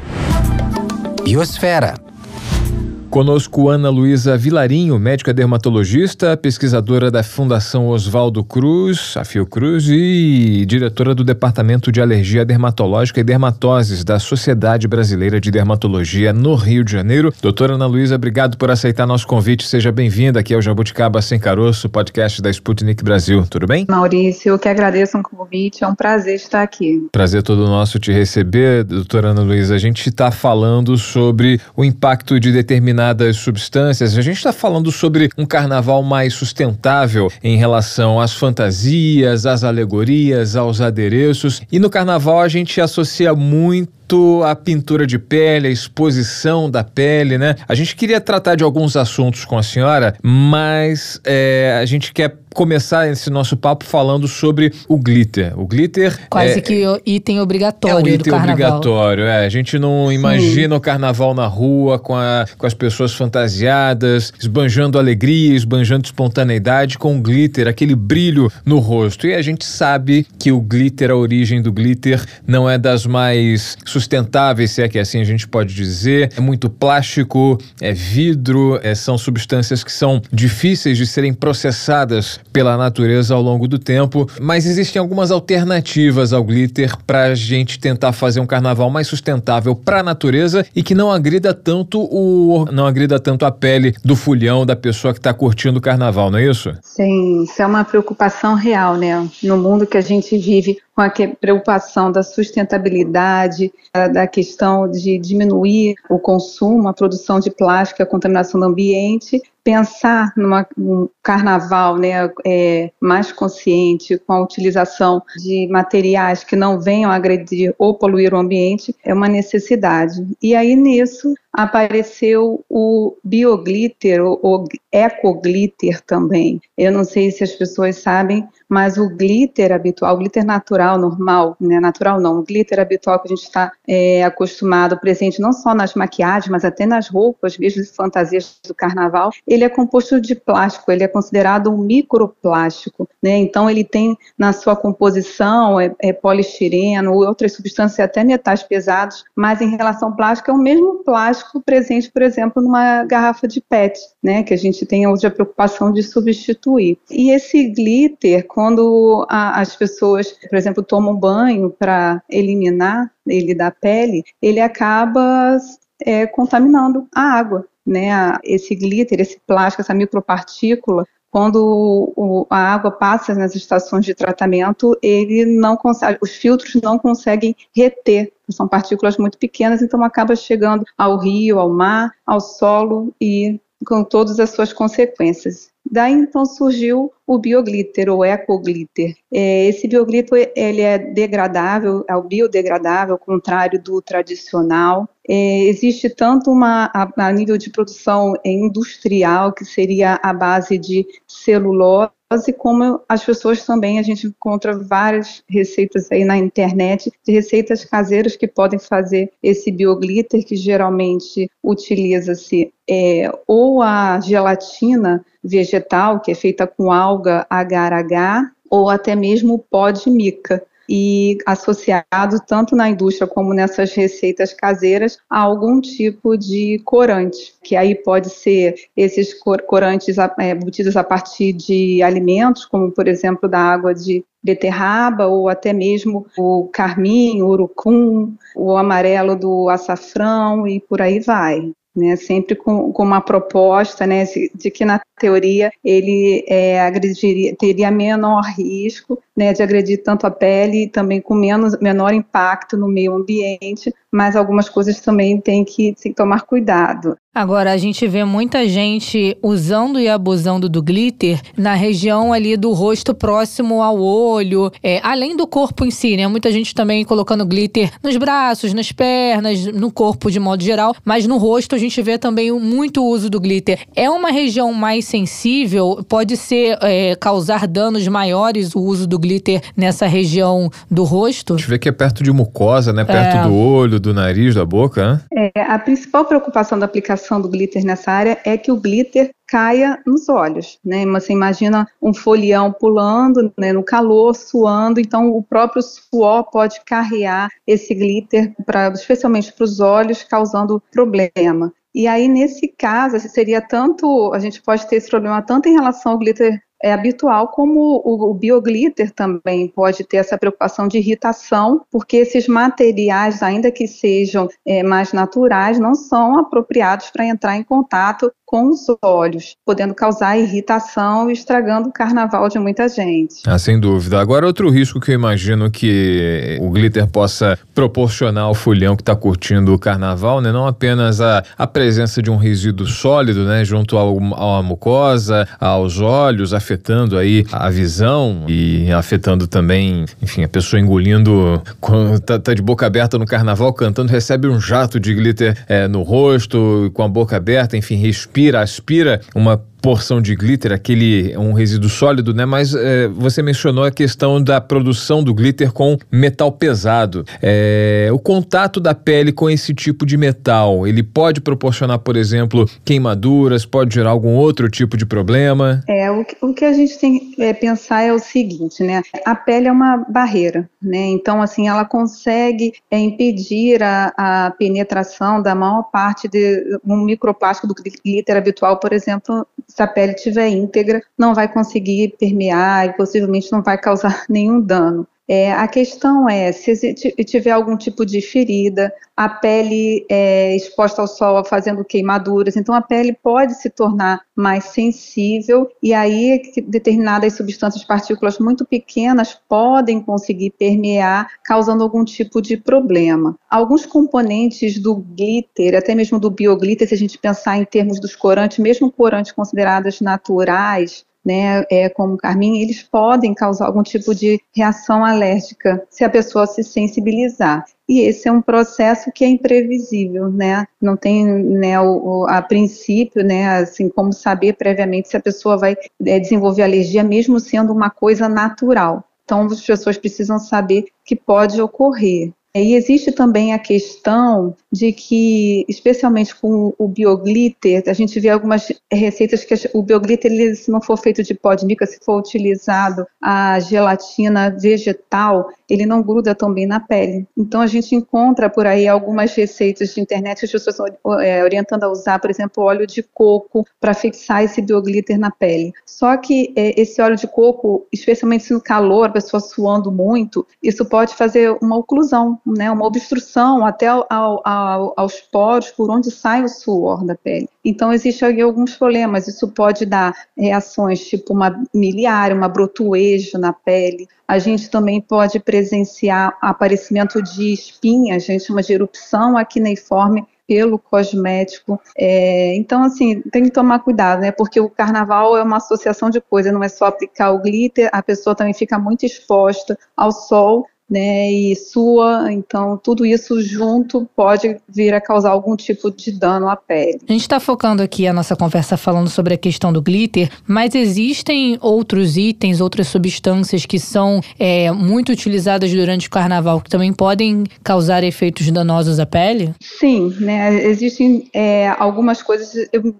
Biosfera Conosco Ana Luísa Vilarinho, médica dermatologista, pesquisadora da Fundação Oswaldo Cruz, a Fiocruz, e diretora do Departamento de Alergia Dermatológica e Dermatoses da Sociedade Brasileira de Dermatologia no Rio de Janeiro. Doutora Ana Luísa, obrigado por aceitar nosso convite. Seja bem-vinda aqui ao Jabuticaba Sem Caroço, podcast da Sputnik Brasil. Tudo bem? Maurício, eu que agradeço o convite. É um prazer estar aqui. Prazer todo nosso te receber, doutora Ana Luísa. A gente está falando sobre o impacto de determinados determinadas substâncias. A gente está falando sobre um carnaval mais sustentável em relação às fantasias, às alegorias, aos adereços. E no carnaval a gente associa muito a pintura de pele, a exposição da pele, né? A gente queria tratar de alguns assuntos com a senhora, mas é, a gente quer começar esse nosso papo falando sobre o glitter. O glitter quase é, que o item obrigatório é um item do carnaval. obrigatório. É, a gente não imagina Sim. o carnaval na rua com, a, com as pessoas fantasiadas, esbanjando alegria, esbanjando espontaneidade com o glitter, aquele brilho no rosto. E a gente sabe que o glitter, a origem do glitter, não é das mais sustentáveis, se é que assim a gente pode dizer. É muito plástico, é vidro, é, são substâncias que são difíceis de serem processadas pela natureza ao longo do tempo, mas existem algumas alternativas ao glitter para a gente tentar fazer um carnaval mais sustentável para a natureza e que não agrida tanto o não agrida tanto a pele do fulhão da pessoa que está curtindo o carnaval, não é isso? Sim, isso é uma preocupação real, né? No mundo que a gente vive, com a preocupação da sustentabilidade, da questão de diminuir o consumo, a produção de plástico, a contaminação do ambiente, pensar num carnaval né, é, mais consciente, com a utilização de materiais que não venham agredir ou poluir o ambiente, é uma necessidade. E aí nisso apareceu o bioglitter, o, o ecoglitter também. Eu não sei se as pessoas sabem, mas o glitter habitual, o glitter natural, normal, né, natural não, o glitter habitual que a gente está é, acostumado, presente não só nas maquiagens, mas até nas roupas, mesmo de fantasias do carnaval, ele é composto de plástico, ele é considerado um microplástico, né, então ele tem na sua composição é, é outras substâncias, até metais pesados, mas em relação ao plástico é o mesmo plástico presente, por exemplo, numa garrafa de PET, né, que a gente tem hoje a preocupação de substituir. E esse glitter, quando a, as pessoas, por exemplo, tomam banho para eliminar ele da pele, ele acaba é, contaminando a água. Né, esse glitter, esse plástico, essa micropartícula, quando o, a água passa nas estações de tratamento, ele não consegue, os filtros não conseguem reter, são partículas muito pequenas, então acaba chegando ao rio, ao mar, ao solo e com todas as suas consequências. Daí então surgiu o bioglitter ou ecoglitter. É, esse bioglitter ele é degradável, é o biodegradável, ao contrário do tradicional. É, existe tanto uma a, a nível de produção industrial que seria a base de celulose como as pessoas também, a gente encontra várias receitas aí na internet de receitas caseiras que podem fazer esse bioglitter, que geralmente utiliza-se é, ou a gelatina vegetal, que é feita com alga agar-agar, ou até mesmo o pó de mica e associado tanto na indústria como nessas receitas caseiras a algum tipo de corante, que aí pode ser esses corantes é, embutidos a partir de alimentos, como por exemplo da água de beterraba ou até mesmo o carmim, o urucum, o amarelo do açafrão e por aí vai né, sempre com, com, uma proposta né, de que na teoria ele é, agrediria, teria menor risco né, de agredir tanto a pele também com menos, menor impacto no meio ambiente, mas algumas coisas também tem que, tem que tomar cuidado. Agora, a gente vê muita gente usando e abusando do glitter na região ali do rosto próximo ao olho, é, além do corpo em si, né? Muita gente também colocando glitter nos braços, nas pernas, no corpo de modo geral, mas no rosto a gente vê também muito uso do glitter. É uma região mais sensível? Pode ser é, causar danos maiores o uso do glitter nessa região do rosto? A gente vê que é perto de mucosa, né? Perto é. do olho, do nariz, da boca, né? É, a principal preocupação da aplicação aplicação do glitter nessa área é que o glitter caia nos olhos, né? Você imagina um folião pulando, né, no calor, suando, então o próprio suor pode carrear esse glitter, pra, especialmente para os olhos, causando problema. E aí, nesse caso, seria tanto, a gente pode ter esse problema tanto em relação ao glitter é habitual, como o, o bioglitter também pode ter essa preocupação de irritação, porque esses materiais, ainda que sejam é, mais naturais, não são apropriados para entrar em contato com os olhos, podendo causar irritação e estragando o carnaval de muita gente. Ah, sem dúvida. Agora, outro risco que eu imagino que o glitter possa proporcionar ao fulhão que está curtindo o carnaval, né? Não apenas a, a presença de um resíduo sólido, né? Junto ao, à mucosa, aos olhos, afetando aí a visão e afetando também, enfim, a pessoa engolindo, quando tá, tá de boca aberta no carnaval, cantando, recebe um jato de glitter é, no rosto, com a boca aberta, enfim, respira aspira, uma porção de glitter, aquele um resíduo sólido, né? Mas é, você mencionou a questão da produção do glitter com metal pesado. É, o contato da pele com esse tipo de metal, ele pode proporcionar, por exemplo, queimaduras, pode gerar algum outro tipo de problema? É, o, o que a gente tem que é, pensar é o seguinte, né? A pele é uma barreira, né? Então, assim, ela consegue é, impedir a, a penetração da maior parte de um microplástico do glitter habitual, por exemplo, se a pele estiver íntegra, não vai conseguir permear e possivelmente não vai causar (laughs) nenhum dano. É, a questão é, se tiver algum tipo de ferida, a pele é exposta ao sol fazendo queimaduras, então a pele pode se tornar mais sensível e aí determinadas substâncias, partículas muito pequenas podem conseguir permear, causando algum tipo de problema. Alguns componentes do glitter, até mesmo do bioglitter, se a gente pensar em termos dos corantes, mesmo corantes considerados naturais, né, é, como carmim, eles podem causar algum tipo de reação alérgica se a pessoa se sensibilizar. E esse é um processo que é imprevisível, né? Não tem, né, o, o, a princípio, né, assim, como saber previamente se a pessoa vai é, desenvolver alergia, mesmo sendo uma coisa natural. Então, as pessoas precisam saber que pode ocorrer. E existe também a questão de que, especialmente com o bioglitter, a gente vê algumas receitas que o bioglitter, ele, se não for feito de pó de mica, se for utilizado a gelatina vegetal, ele não gruda tão bem na pele. Então a gente encontra por aí algumas receitas de internet que as pessoas estão é, orientando a usar, por exemplo, óleo de coco para fixar esse bioglitter na pele. Só que é, esse óleo de coco, especialmente no calor, a pessoa suando muito, isso pode fazer uma oclusão né, uma obstrução até ao, ao, aos poros por onde sai o suor da pele. Então, existem alguns problemas. Isso pode dar reações tipo uma miliária, uma brotoejo na pele. A gente também pode presenciar aparecimento de espinhas, a gente chama de erupção acneiforme pelo cosmético. É, então, assim, tem que tomar cuidado, né? Porque o carnaval é uma associação de coisas, não é só aplicar o glitter, a pessoa também fica muito exposta ao sol né, e sua, então tudo isso junto pode vir a causar algum tipo de dano à pele. A gente está focando aqui a nossa conversa falando sobre a questão do glitter, mas existem outros itens, outras substâncias que são é, muito utilizadas durante o carnaval que também podem causar efeitos danosos à pele? Sim, né, existem é, algumas coisas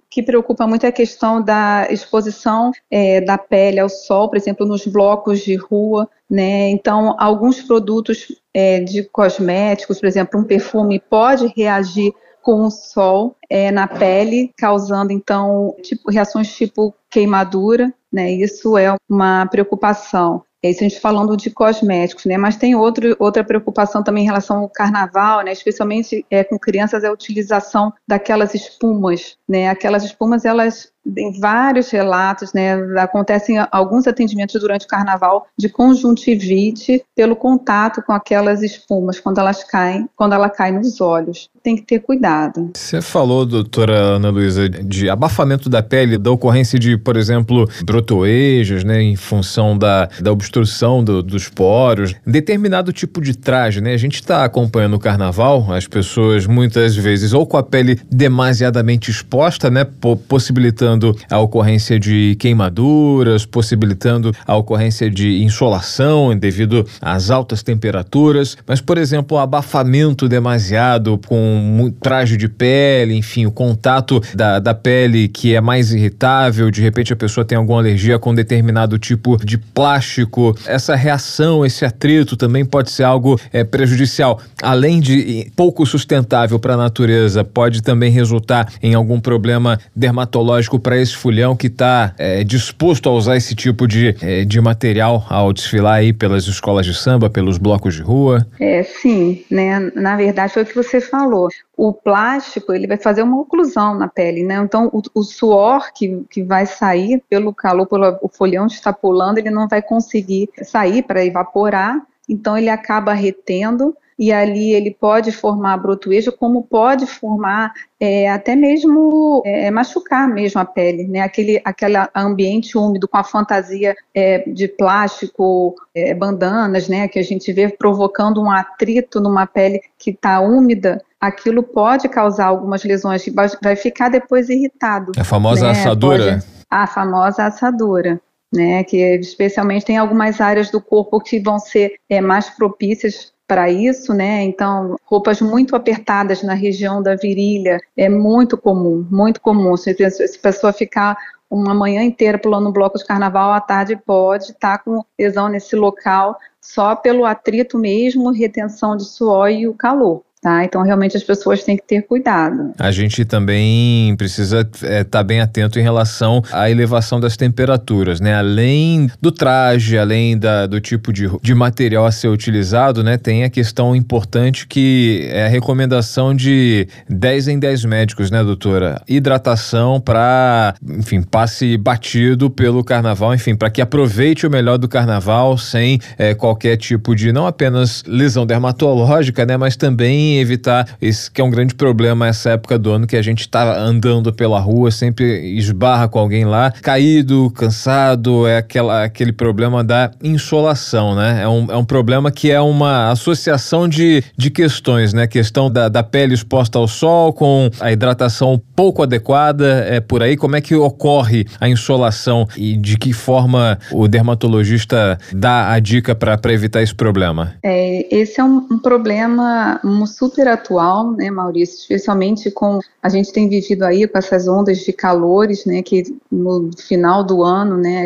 que preocupam muito a questão da exposição é, da pele ao sol, por exemplo, nos blocos de rua, né? Então, alguns produtos é, de cosméticos, por exemplo, um perfume pode reagir com o sol é, na pele, causando então tipo, reações tipo queimadura, né? Isso é uma preocupação. Isso a gente falando de cosméticos, né? Mas tem outro, outra preocupação também em relação ao carnaval, né? Especialmente é, com crianças, é a utilização daquelas espumas, né? Aquelas espumas, elas em vários relatos, né, acontecem alguns atendimentos durante o carnaval de conjuntivite pelo contato com aquelas espumas quando elas caem, quando ela cai nos olhos. Tem que ter cuidado. Você falou, doutora Ana Luísa, de abafamento da pele, da ocorrência de, por exemplo, brotoejos, né, em função da, da obstrução do, dos poros. Determinado tipo de traje, né, a gente está acompanhando o carnaval, as pessoas muitas vezes ou com a pele demasiadamente exposta, né, possibilitando possibilitando a ocorrência de queimaduras, possibilitando a ocorrência de insolação devido às altas temperaturas. Mas, por exemplo, o abafamento demasiado com traje de pele, enfim, o contato da, da pele que é mais irritável, de repente a pessoa tem alguma alergia com determinado tipo de plástico. Essa reação, esse atrito também pode ser algo é, prejudicial. Além de pouco sustentável para a natureza, pode também resultar em algum problema dermatológico para esse fulhão que está é, disposto a usar esse tipo de, é, de material ao desfilar aí pelas escolas de samba, pelos blocos de rua? É, sim, né? Na verdade foi o que você falou. O plástico ele vai fazer uma oclusão na pele, né? Então o, o suor que, que vai sair pelo calor, pelo o folhão está pulando, ele não vai conseguir sair para evaporar, então ele acaba retendo e ali ele pode formar brotoejo, como pode formar é, até mesmo é, machucar mesmo a pele, né? Aquele, aquele ambiente úmido com a fantasia é, de plástico, é, bandanas, né? Que a gente vê provocando um atrito numa pele que está úmida, aquilo pode causar algumas lesões, vai ficar depois irritado. A famosa né? assadura. Pode, a famosa assadura. Né, que especialmente tem algumas áreas do corpo que vão ser é, mais propícias para isso, né? Então, roupas muito apertadas na região da virilha é muito comum, muito comum. Se a pessoa ficar uma manhã inteira pulando bloco de carnaval, à tarde pode estar tá com lesão nesse local só pelo atrito mesmo, retenção de suor e o calor. Tá? Então, realmente, as pessoas têm que ter cuidado. A gente também precisa estar é, tá bem atento em relação à elevação das temperaturas, né? Além do traje, além da, do tipo de, de material a ser utilizado, né? Tem a questão importante que é a recomendação de 10 em 10 médicos, né, doutora? Hidratação para, enfim, passe batido pelo carnaval, enfim, para que aproveite o melhor do carnaval sem é, qualquer tipo de, não apenas lesão dermatológica, né? Mas também evitar isso que é um grande problema essa época do ano que a gente está andando pela rua, sempre esbarra com alguém lá, caído, cansado, é aquela, aquele problema da insolação, né? É um, é um problema que é uma associação de, de questões, né? Questão da, da pele exposta ao sol com a hidratação pouco adequada, é por aí. Como é que ocorre a insolação e de que forma o dermatologista dá a dica para evitar esse problema? É, esse é um, um problema super atual, né, Maurício? Especialmente com a gente tem vivido aí com essas ondas de calores, né, que no final do ano, né,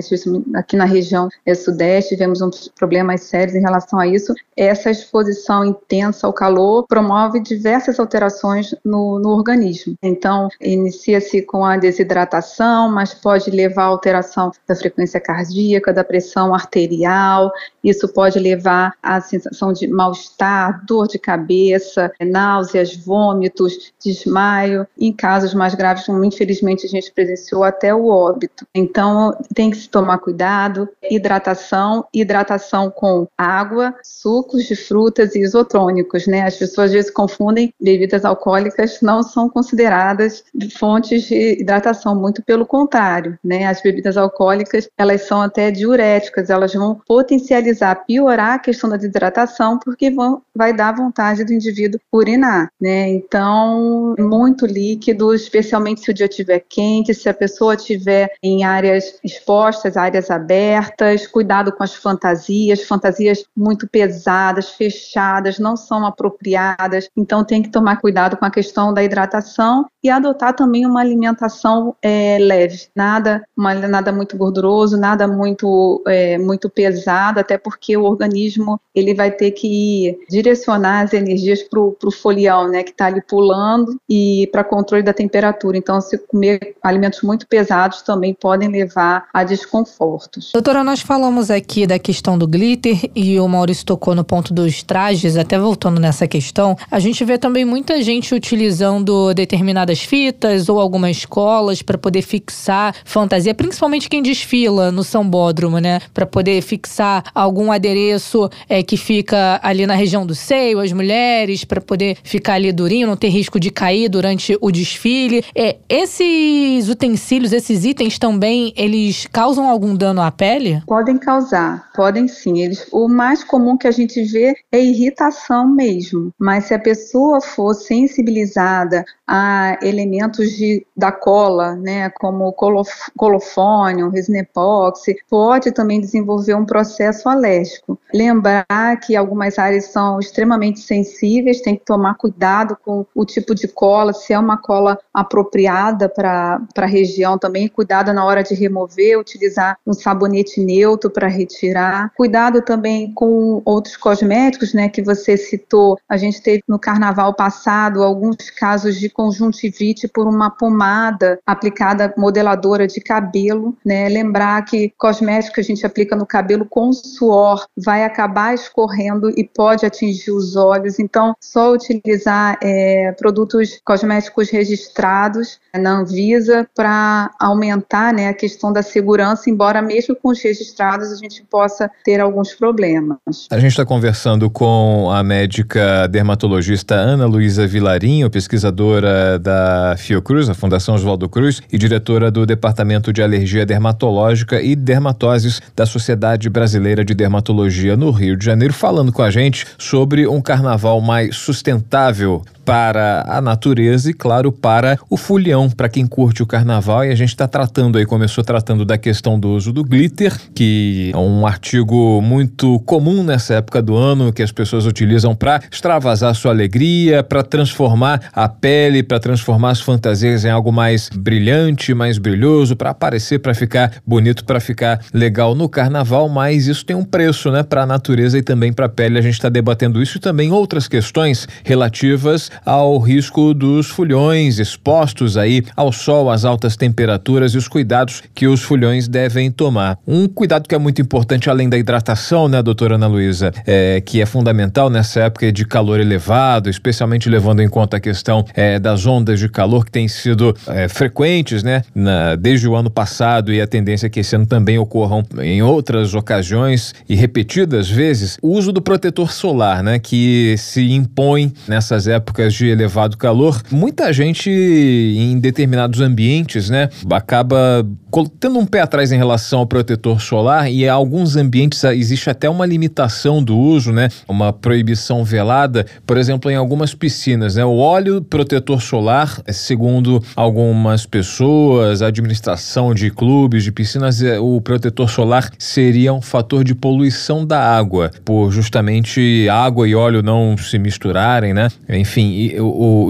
aqui na região é, sudeste tivemos uns problemas sérios em relação a isso. Essa exposição intensa ao calor promove diversas alterações no, no organismo. Então, inicia-se com a desidratação, mas pode levar à alteração da frequência cardíaca, da pressão arterial. Isso pode levar à sensação de mal-estar, dor de cabeça, náuseas, vômitos, desmaio. Em casos mais graves, como infelizmente a gente presenciou, até o óbito. Então, tem que se tomar cuidado. Hidratação, hidratação com água, sucos de frutas e isotônicos, né? As pessoas às vezes confundem bebidas alcoólicas, não são consideradas fontes de hidratação, muito pelo contrário, né? As bebidas alcoólicas, elas são até diuréticas, elas vão potencializar, piorar a questão da desidratação, porque vão, vai dar vontade do indivíduo urinar, né? Então, muito líquido, especialmente se o dia estiver quente, se a pessoa estiver em áreas expostas, áreas abertas, cuidado com as fantasias, fantasias muito pesadas, fechadas, não são apropriadas. Então, tem que tomar cuidado com a questão da hidratação e adotar também uma alimentação é, leve, nada, uma, nada muito gorduroso, nada muito, é, muito pesado, até porque o organismo ele vai ter que direcionar as energias para o folião, né, que está ali pulando, e para controle da temperatura. Então, se comer alimentos muito pesados também podem levar a desconfortos. Doutora, nós falamos aqui da questão do glitter e o Maurício tocou no ponto dos trajes, até voltando nessa questão, a gente vê também muita gente utilizando determinadas fitas ou algumas colas para poder fixar fantasia, principalmente quem desfila no sambódromo, né, para poder fixar algum adereço é, que fica ali na região do seio, as mulheres, para poder ficar ali durinho, não ter risco de cair durante o desfile. É, esses utensílios, esses itens também, eles causam algum dano à pele? Podem causar, podem sim. Eles, o mais comum que a gente vê é irritação mesmo. Mas se a pessoa for sensibilizada a elementos de, da cola, né, como colof, colofônio, resina epóxi, pode também desenvolver um processo alérgico. Lembrar que algumas áreas são extremamente sensíveis, tem que tomar cuidado com o tipo de cola, se é uma cola apropriada para a região também, cuidado na hora de remover, utilizar um sabonete neutro para retirar. Cuidado também com outros cosméticos, né, que você citou. A gente teve no carnaval passado alguns casos de conjuntivite por uma pomada aplicada modeladora de cabelo, né? Lembrar que cosmético que a gente aplica no cabelo com suor vai acabar escorrendo e pode atingir os olhos. Então, só utilizar é, produtos cosméticos registrados na Anvisa para aumentar né, a questão da segurança, embora mesmo com os registrados a gente possa ter alguns problemas. A gente está conversando com a médica dermatologista Ana Luísa Vilarinho, pesquisadora da Fiocruz, a Fundação Oswaldo Cruz, e diretora do Departamento de Alergia Dermatológica e Dermatoses da Sociedade Brasileira de Dermatologia no Rio de Janeiro, falando com a gente sobre um carnaval mais sustentável para a natureza e, claro, para o fulhão, para quem curte o carnaval. E a gente está tratando aí, começou tratando da questão do uso do glitter, que é um artigo muito comum nessa época do ano, que as pessoas utilizam para extravasar sua alegria, para transformar a pele, para transformar as fantasias em algo mais brilhante, mais brilhoso, para aparecer, para ficar bonito, para ficar legal no carnaval. Mas isso tem um preço, né, para a natureza e também para a pele. A gente está debatendo isso e também outras questões relativas ao risco dos fulhões expostos aí ao sol, às altas temperaturas e os cuidados que os fulhões devem tomar. Um cuidado que é muito importante além da hidratação, né, doutora Ana Luísa, é, que é fundamental nessa época de calor elevado, especialmente levando em conta a questão é, das ondas de calor que têm sido é, frequentes, né, na, desde o ano passado e a tendência é que esse ano também ocorram em outras ocasiões e repetidas vezes, o uso do protetor solar, né, que se impõe nessas épocas épocas de elevado calor, muita gente em determinados ambientes, né, acaba tendo um pé atrás em relação ao protetor solar e em alguns ambientes existe até uma limitação do uso, né, uma proibição velada, por exemplo, em algumas piscinas, né, o óleo protetor solar, segundo algumas pessoas, a administração de clubes, de piscinas, é, o protetor solar seria um fator de poluição da água, por justamente água e óleo não se misturarem, né? Enfim,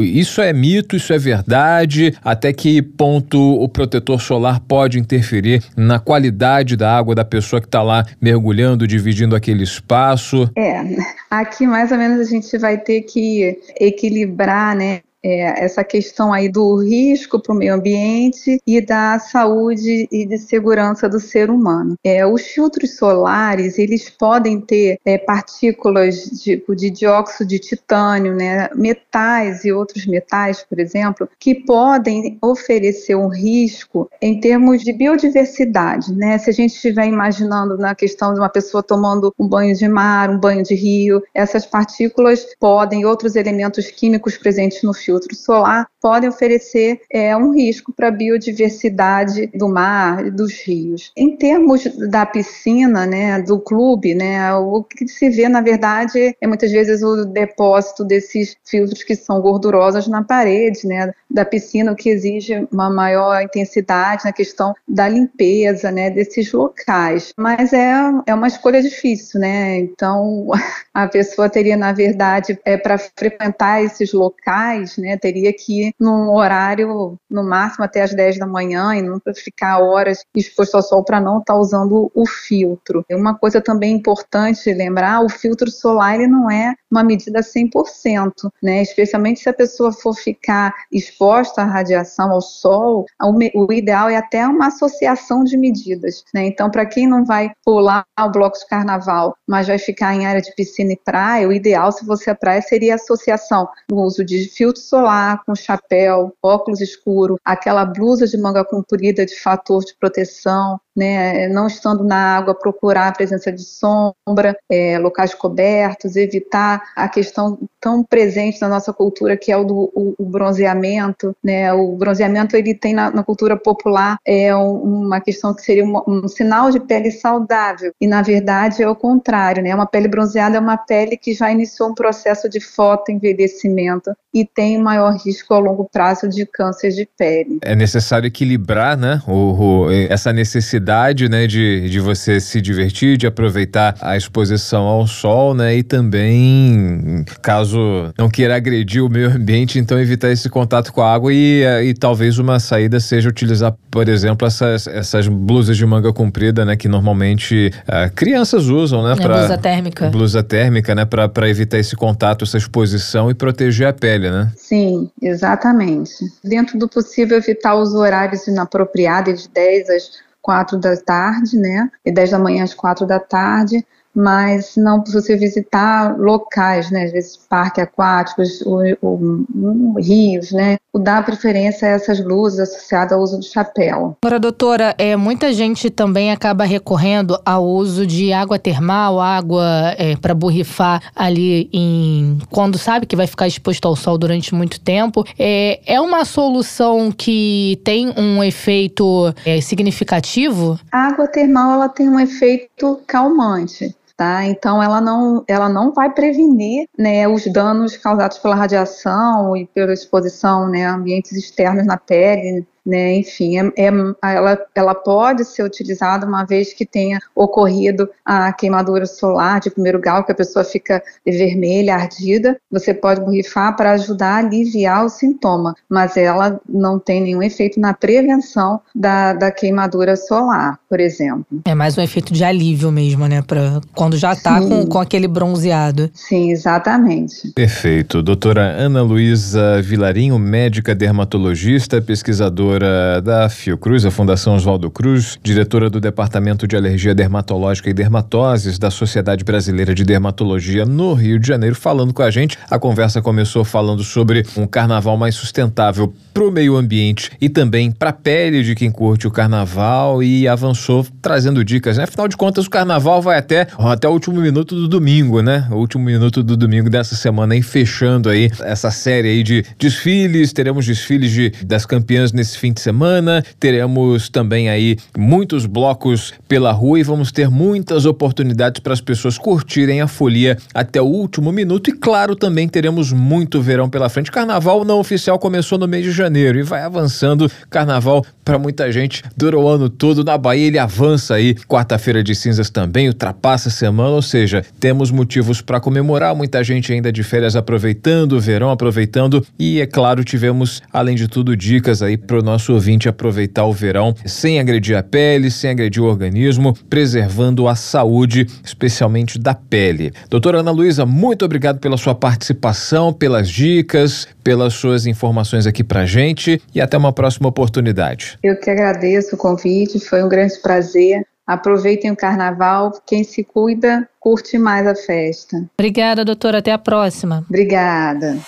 isso é mito, isso é verdade? Até que ponto o protetor solar pode interferir na qualidade da água da pessoa que está lá mergulhando, dividindo aquele espaço? É, aqui mais ou menos a gente vai ter que equilibrar, né? É, essa questão aí do risco para o meio ambiente e da saúde e de segurança do ser humano. É, os filtros solares eles podem ter é, partículas tipo de dióxido de titânio, né, metais e outros metais, por exemplo, que podem oferecer um risco em termos de biodiversidade. Né? Se a gente estiver imaginando na questão de uma pessoa tomando um banho de mar, um banho de rio, essas partículas podem, outros elementos químicos presentes no filtro filtro solar podem oferecer é, um risco para a biodiversidade do mar e dos rios. Em termos da piscina, né, do clube, né, o que se vê, na verdade, é muitas vezes o depósito desses filtros que são gordurosos na parede né, da piscina, o que exige uma maior intensidade na questão da limpeza né, desses locais. Mas é, é uma escolha difícil, né? Então, (laughs) a pessoa teria, na verdade, é, para frequentar esses locais, né, teria que ir num horário, no máximo até as 10 da manhã, e nunca ficar horas exposto ao sol para não estar tá usando o filtro. Uma coisa também importante lembrar, o filtro solar ele não é uma medida 100%, né? especialmente se a pessoa for ficar exposta à radiação, ao sol, o ideal é até uma associação de medidas. Né? Então, para quem não vai pular o bloco de carnaval, mas vai ficar em área de piscina e praia, o ideal, se você é praia, seria a associação do uso de filtro solar com chapéu, óculos escuro, aquela blusa de manga comprida de fator de proteção, né, não estando na água, procurar a presença de sombra, é, locais cobertos, evitar a questão tão presente na nossa cultura que é o do o, o bronzeamento. Né, o bronzeamento ele tem na, na cultura popular é uma questão que seria um, um, sinal de pele saudável e na verdade é o contrário. Né, uma pele bronzeada é uma pele que já iniciou um processo de fotoenvelhecimento e tem maior risco a longo prazo de câncer de pele. É necessário equilibrar, né, o, o, essa necessidade, né, de, de você se divertir, de aproveitar a exposição ao sol, né, e também, caso não queira agredir o meio ambiente, então evitar esse contato com a água e, e talvez uma saída seja utilizar, por exemplo, essas, essas blusas de manga comprida, né, que normalmente uh, crianças usam, né, é, pra, blusa térmica. Blusa térmica, né, para evitar esse contato, essa exposição e proteger a pele, né? Sim, exatamente. Dentro do possível, evitar os horários inapropriados de 10 às 4 da tarde, né? E 10 da manhã às 4 da tarde mas não você visitar locais, né, às vezes parques aquáticos, o, o, o, rios, né, o dar preferência a essas blusas associadas ao uso do chapéu. Agora, doutora, é, muita gente também acaba recorrendo ao uso de água termal, água é, para borrifar ali em quando sabe que vai ficar exposto ao sol durante muito tempo. É, é uma solução que tem um efeito é, significativo? A água termal ela tem um efeito calmante tá? Então ela não, ela não vai prevenir, né, os danos causados pela radiação e pela exposição, né, a ambientes externos na pele, né? Enfim, é, é, ela, ela pode ser utilizada uma vez que tenha ocorrido a queimadura solar de primeiro grau, que a pessoa fica vermelha, ardida. Você pode borrifar para ajudar a aliviar o sintoma, mas ela não tem nenhum efeito na prevenção da, da queimadura solar, por exemplo. É mais um efeito de alívio mesmo, né? Pra quando já está com, com aquele bronzeado. Sim, exatamente. Perfeito. Doutora Ana Luísa Vilarinho, médica dermatologista, pesquisadora diretora da Fiocruz, a Fundação Oswaldo Cruz, diretora do Departamento de Alergia Dermatológica e Dermatoses da Sociedade Brasileira de Dermatologia no Rio de Janeiro, falando com a gente. A conversa começou falando sobre um carnaval mais sustentável para o meio ambiente e também para a pele de quem curte o carnaval e avançou trazendo dicas. Né? Afinal de contas, o carnaval vai até, até o último minuto do domingo, né? O último minuto do domingo dessa semana, aí, fechando aí essa série aí de desfiles. Teremos desfiles de, das campeãs nesse fim de semana. Teremos também aí muitos blocos pela rua e vamos ter muitas oportunidades para as pessoas curtirem a folia até o último minuto. E claro, também teremos muito verão pela frente. Carnaval não oficial começou no mês de janeiro e vai avançando. Carnaval para muita gente dura o ano todo. Na Bahia ele avança aí. Quarta-feira de cinzas também ultrapassa a semana, ou seja, temos motivos para comemorar. Muita gente ainda de férias aproveitando o verão, aproveitando e é claro tivemos além de tudo dicas aí para o nosso nosso ouvinte aproveitar o verão sem agredir a pele, sem agredir o organismo, preservando a saúde, especialmente da pele. Doutora Ana Luísa, muito obrigado pela sua participação, pelas dicas, pelas suas informações aqui pra gente e até uma próxima oportunidade. Eu que agradeço o convite, foi um grande prazer. Aproveitem o carnaval. Quem se cuida, curte mais a festa. Obrigada, doutora. Até a próxima. Obrigada.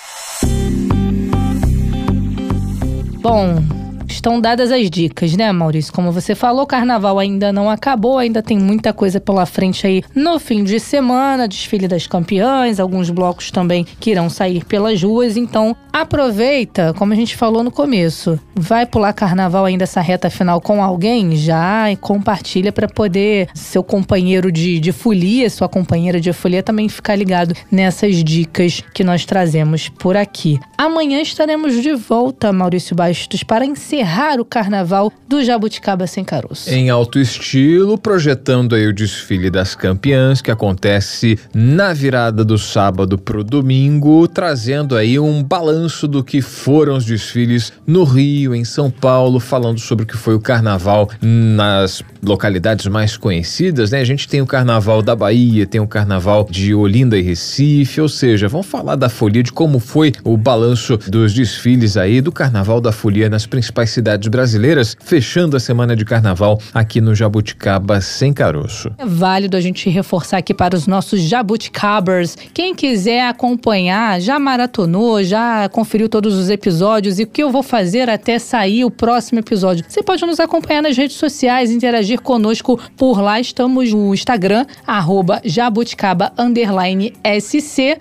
Bom, Estão dadas as dicas, né, Maurício? Como você falou, o carnaval ainda não acabou, ainda tem muita coisa pela frente aí no fim de semana, desfile das campeãs, alguns blocos também que irão sair pelas ruas. Então, aproveita, como a gente falou no começo, vai pular carnaval ainda essa reta final com alguém? Já e compartilha para poder seu companheiro de, de folia, sua companheira de folia também ficar ligado nessas dicas que nós trazemos por aqui. Amanhã estaremos de volta, Maurício Bastos, para encerrar encerrar o carnaval do Jabuticaba Sem Caroço. Em alto estilo, projetando aí o desfile das campeãs que acontece na virada do sábado pro domingo, trazendo aí um balanço do que foram os desfiles no Rio, em São Paulo, falando sobre o que foi o carnaval nas localidades mais conhecidas, né? A gente tem o carnaval da Bahia, tem o carnaval de Olinda e Recife, ou seja, vamos falar da folia, de como foi o balanço dos desfiles aí do carnaval da folia nas principais cidades brasileiras, fechando a semana de carnaval aqui no Jabuticaba sem caroço. É válido a gente reforçar aqui para os nossos jabuticabers. Quem quiser acompanhar, já maratonou, já conferiu todos os episódios e o que eu vou fazer até sair o próximo episódio. Você pode nos acompanhar nas redes sociais, interagir conosco por lá. Estamos no Instagram, arroba.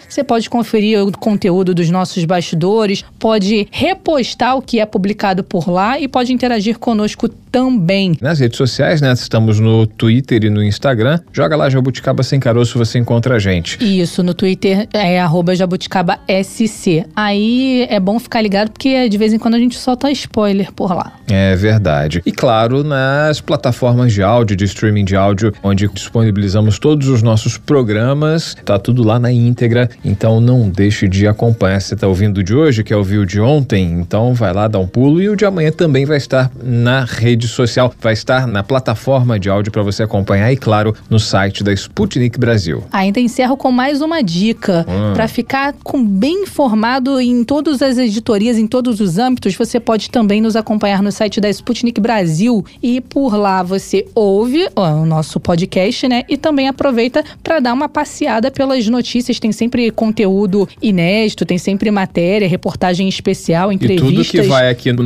Você pode conferir o conteúdo dos nossos bastidores, pode repostar o que é publicado por lá e pode interagir conosco também. Nas redes sociais, né? Estamos no Twitter e no Instagram. Joga lá Jabuticaba Sem Caroço, você encontra a gente. Isso, no Twitter é arroba jabuticabaSC. Aí é bom ficar ligado porque de vez em quando a gente solta spoiler por lá. É verdade. E claro, nas plataformas de áudio, de streaming de áudio, onde disponibilizamos todos os nossos programas, tá tudo lá na íntegra, então não deixe de acompanhar. Você tá ouvindo de hoje, que é ouvir o de ontem, então vai lá dar um pulo e o de amanhã também vai estar na rede social, vai estar na plataforma de áudio para você acompanhar e claro, no site da Sputnik Brasil. Ainda encerro com mais uma dica Hum. para ficar com bem informado em todas as editorias, em todos os âmbitos. Você pode também nos acompanhar no site da Sputnik Brasil e por lá você ouve ó, o nosso podcast, né? E também aproveita para dar uma passeada pelas notícias. Tem sempre conteúdo inédito, tem sempre matéria, reportagem especial, E entrevistas. tudo que vai aqui no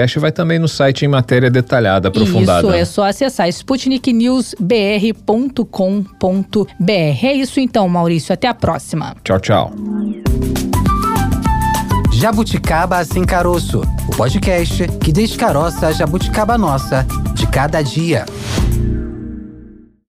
podcast vai também no site em matéria detalhada, aprofundada. Isso, é só acessar sputniknews.br.com.br. É isso então, Maurício. Até a próxima. Tchau, tchau. Jabuticaba Sem Caroço, o podcast que descaroça a jabuticaba nossa de cada dia.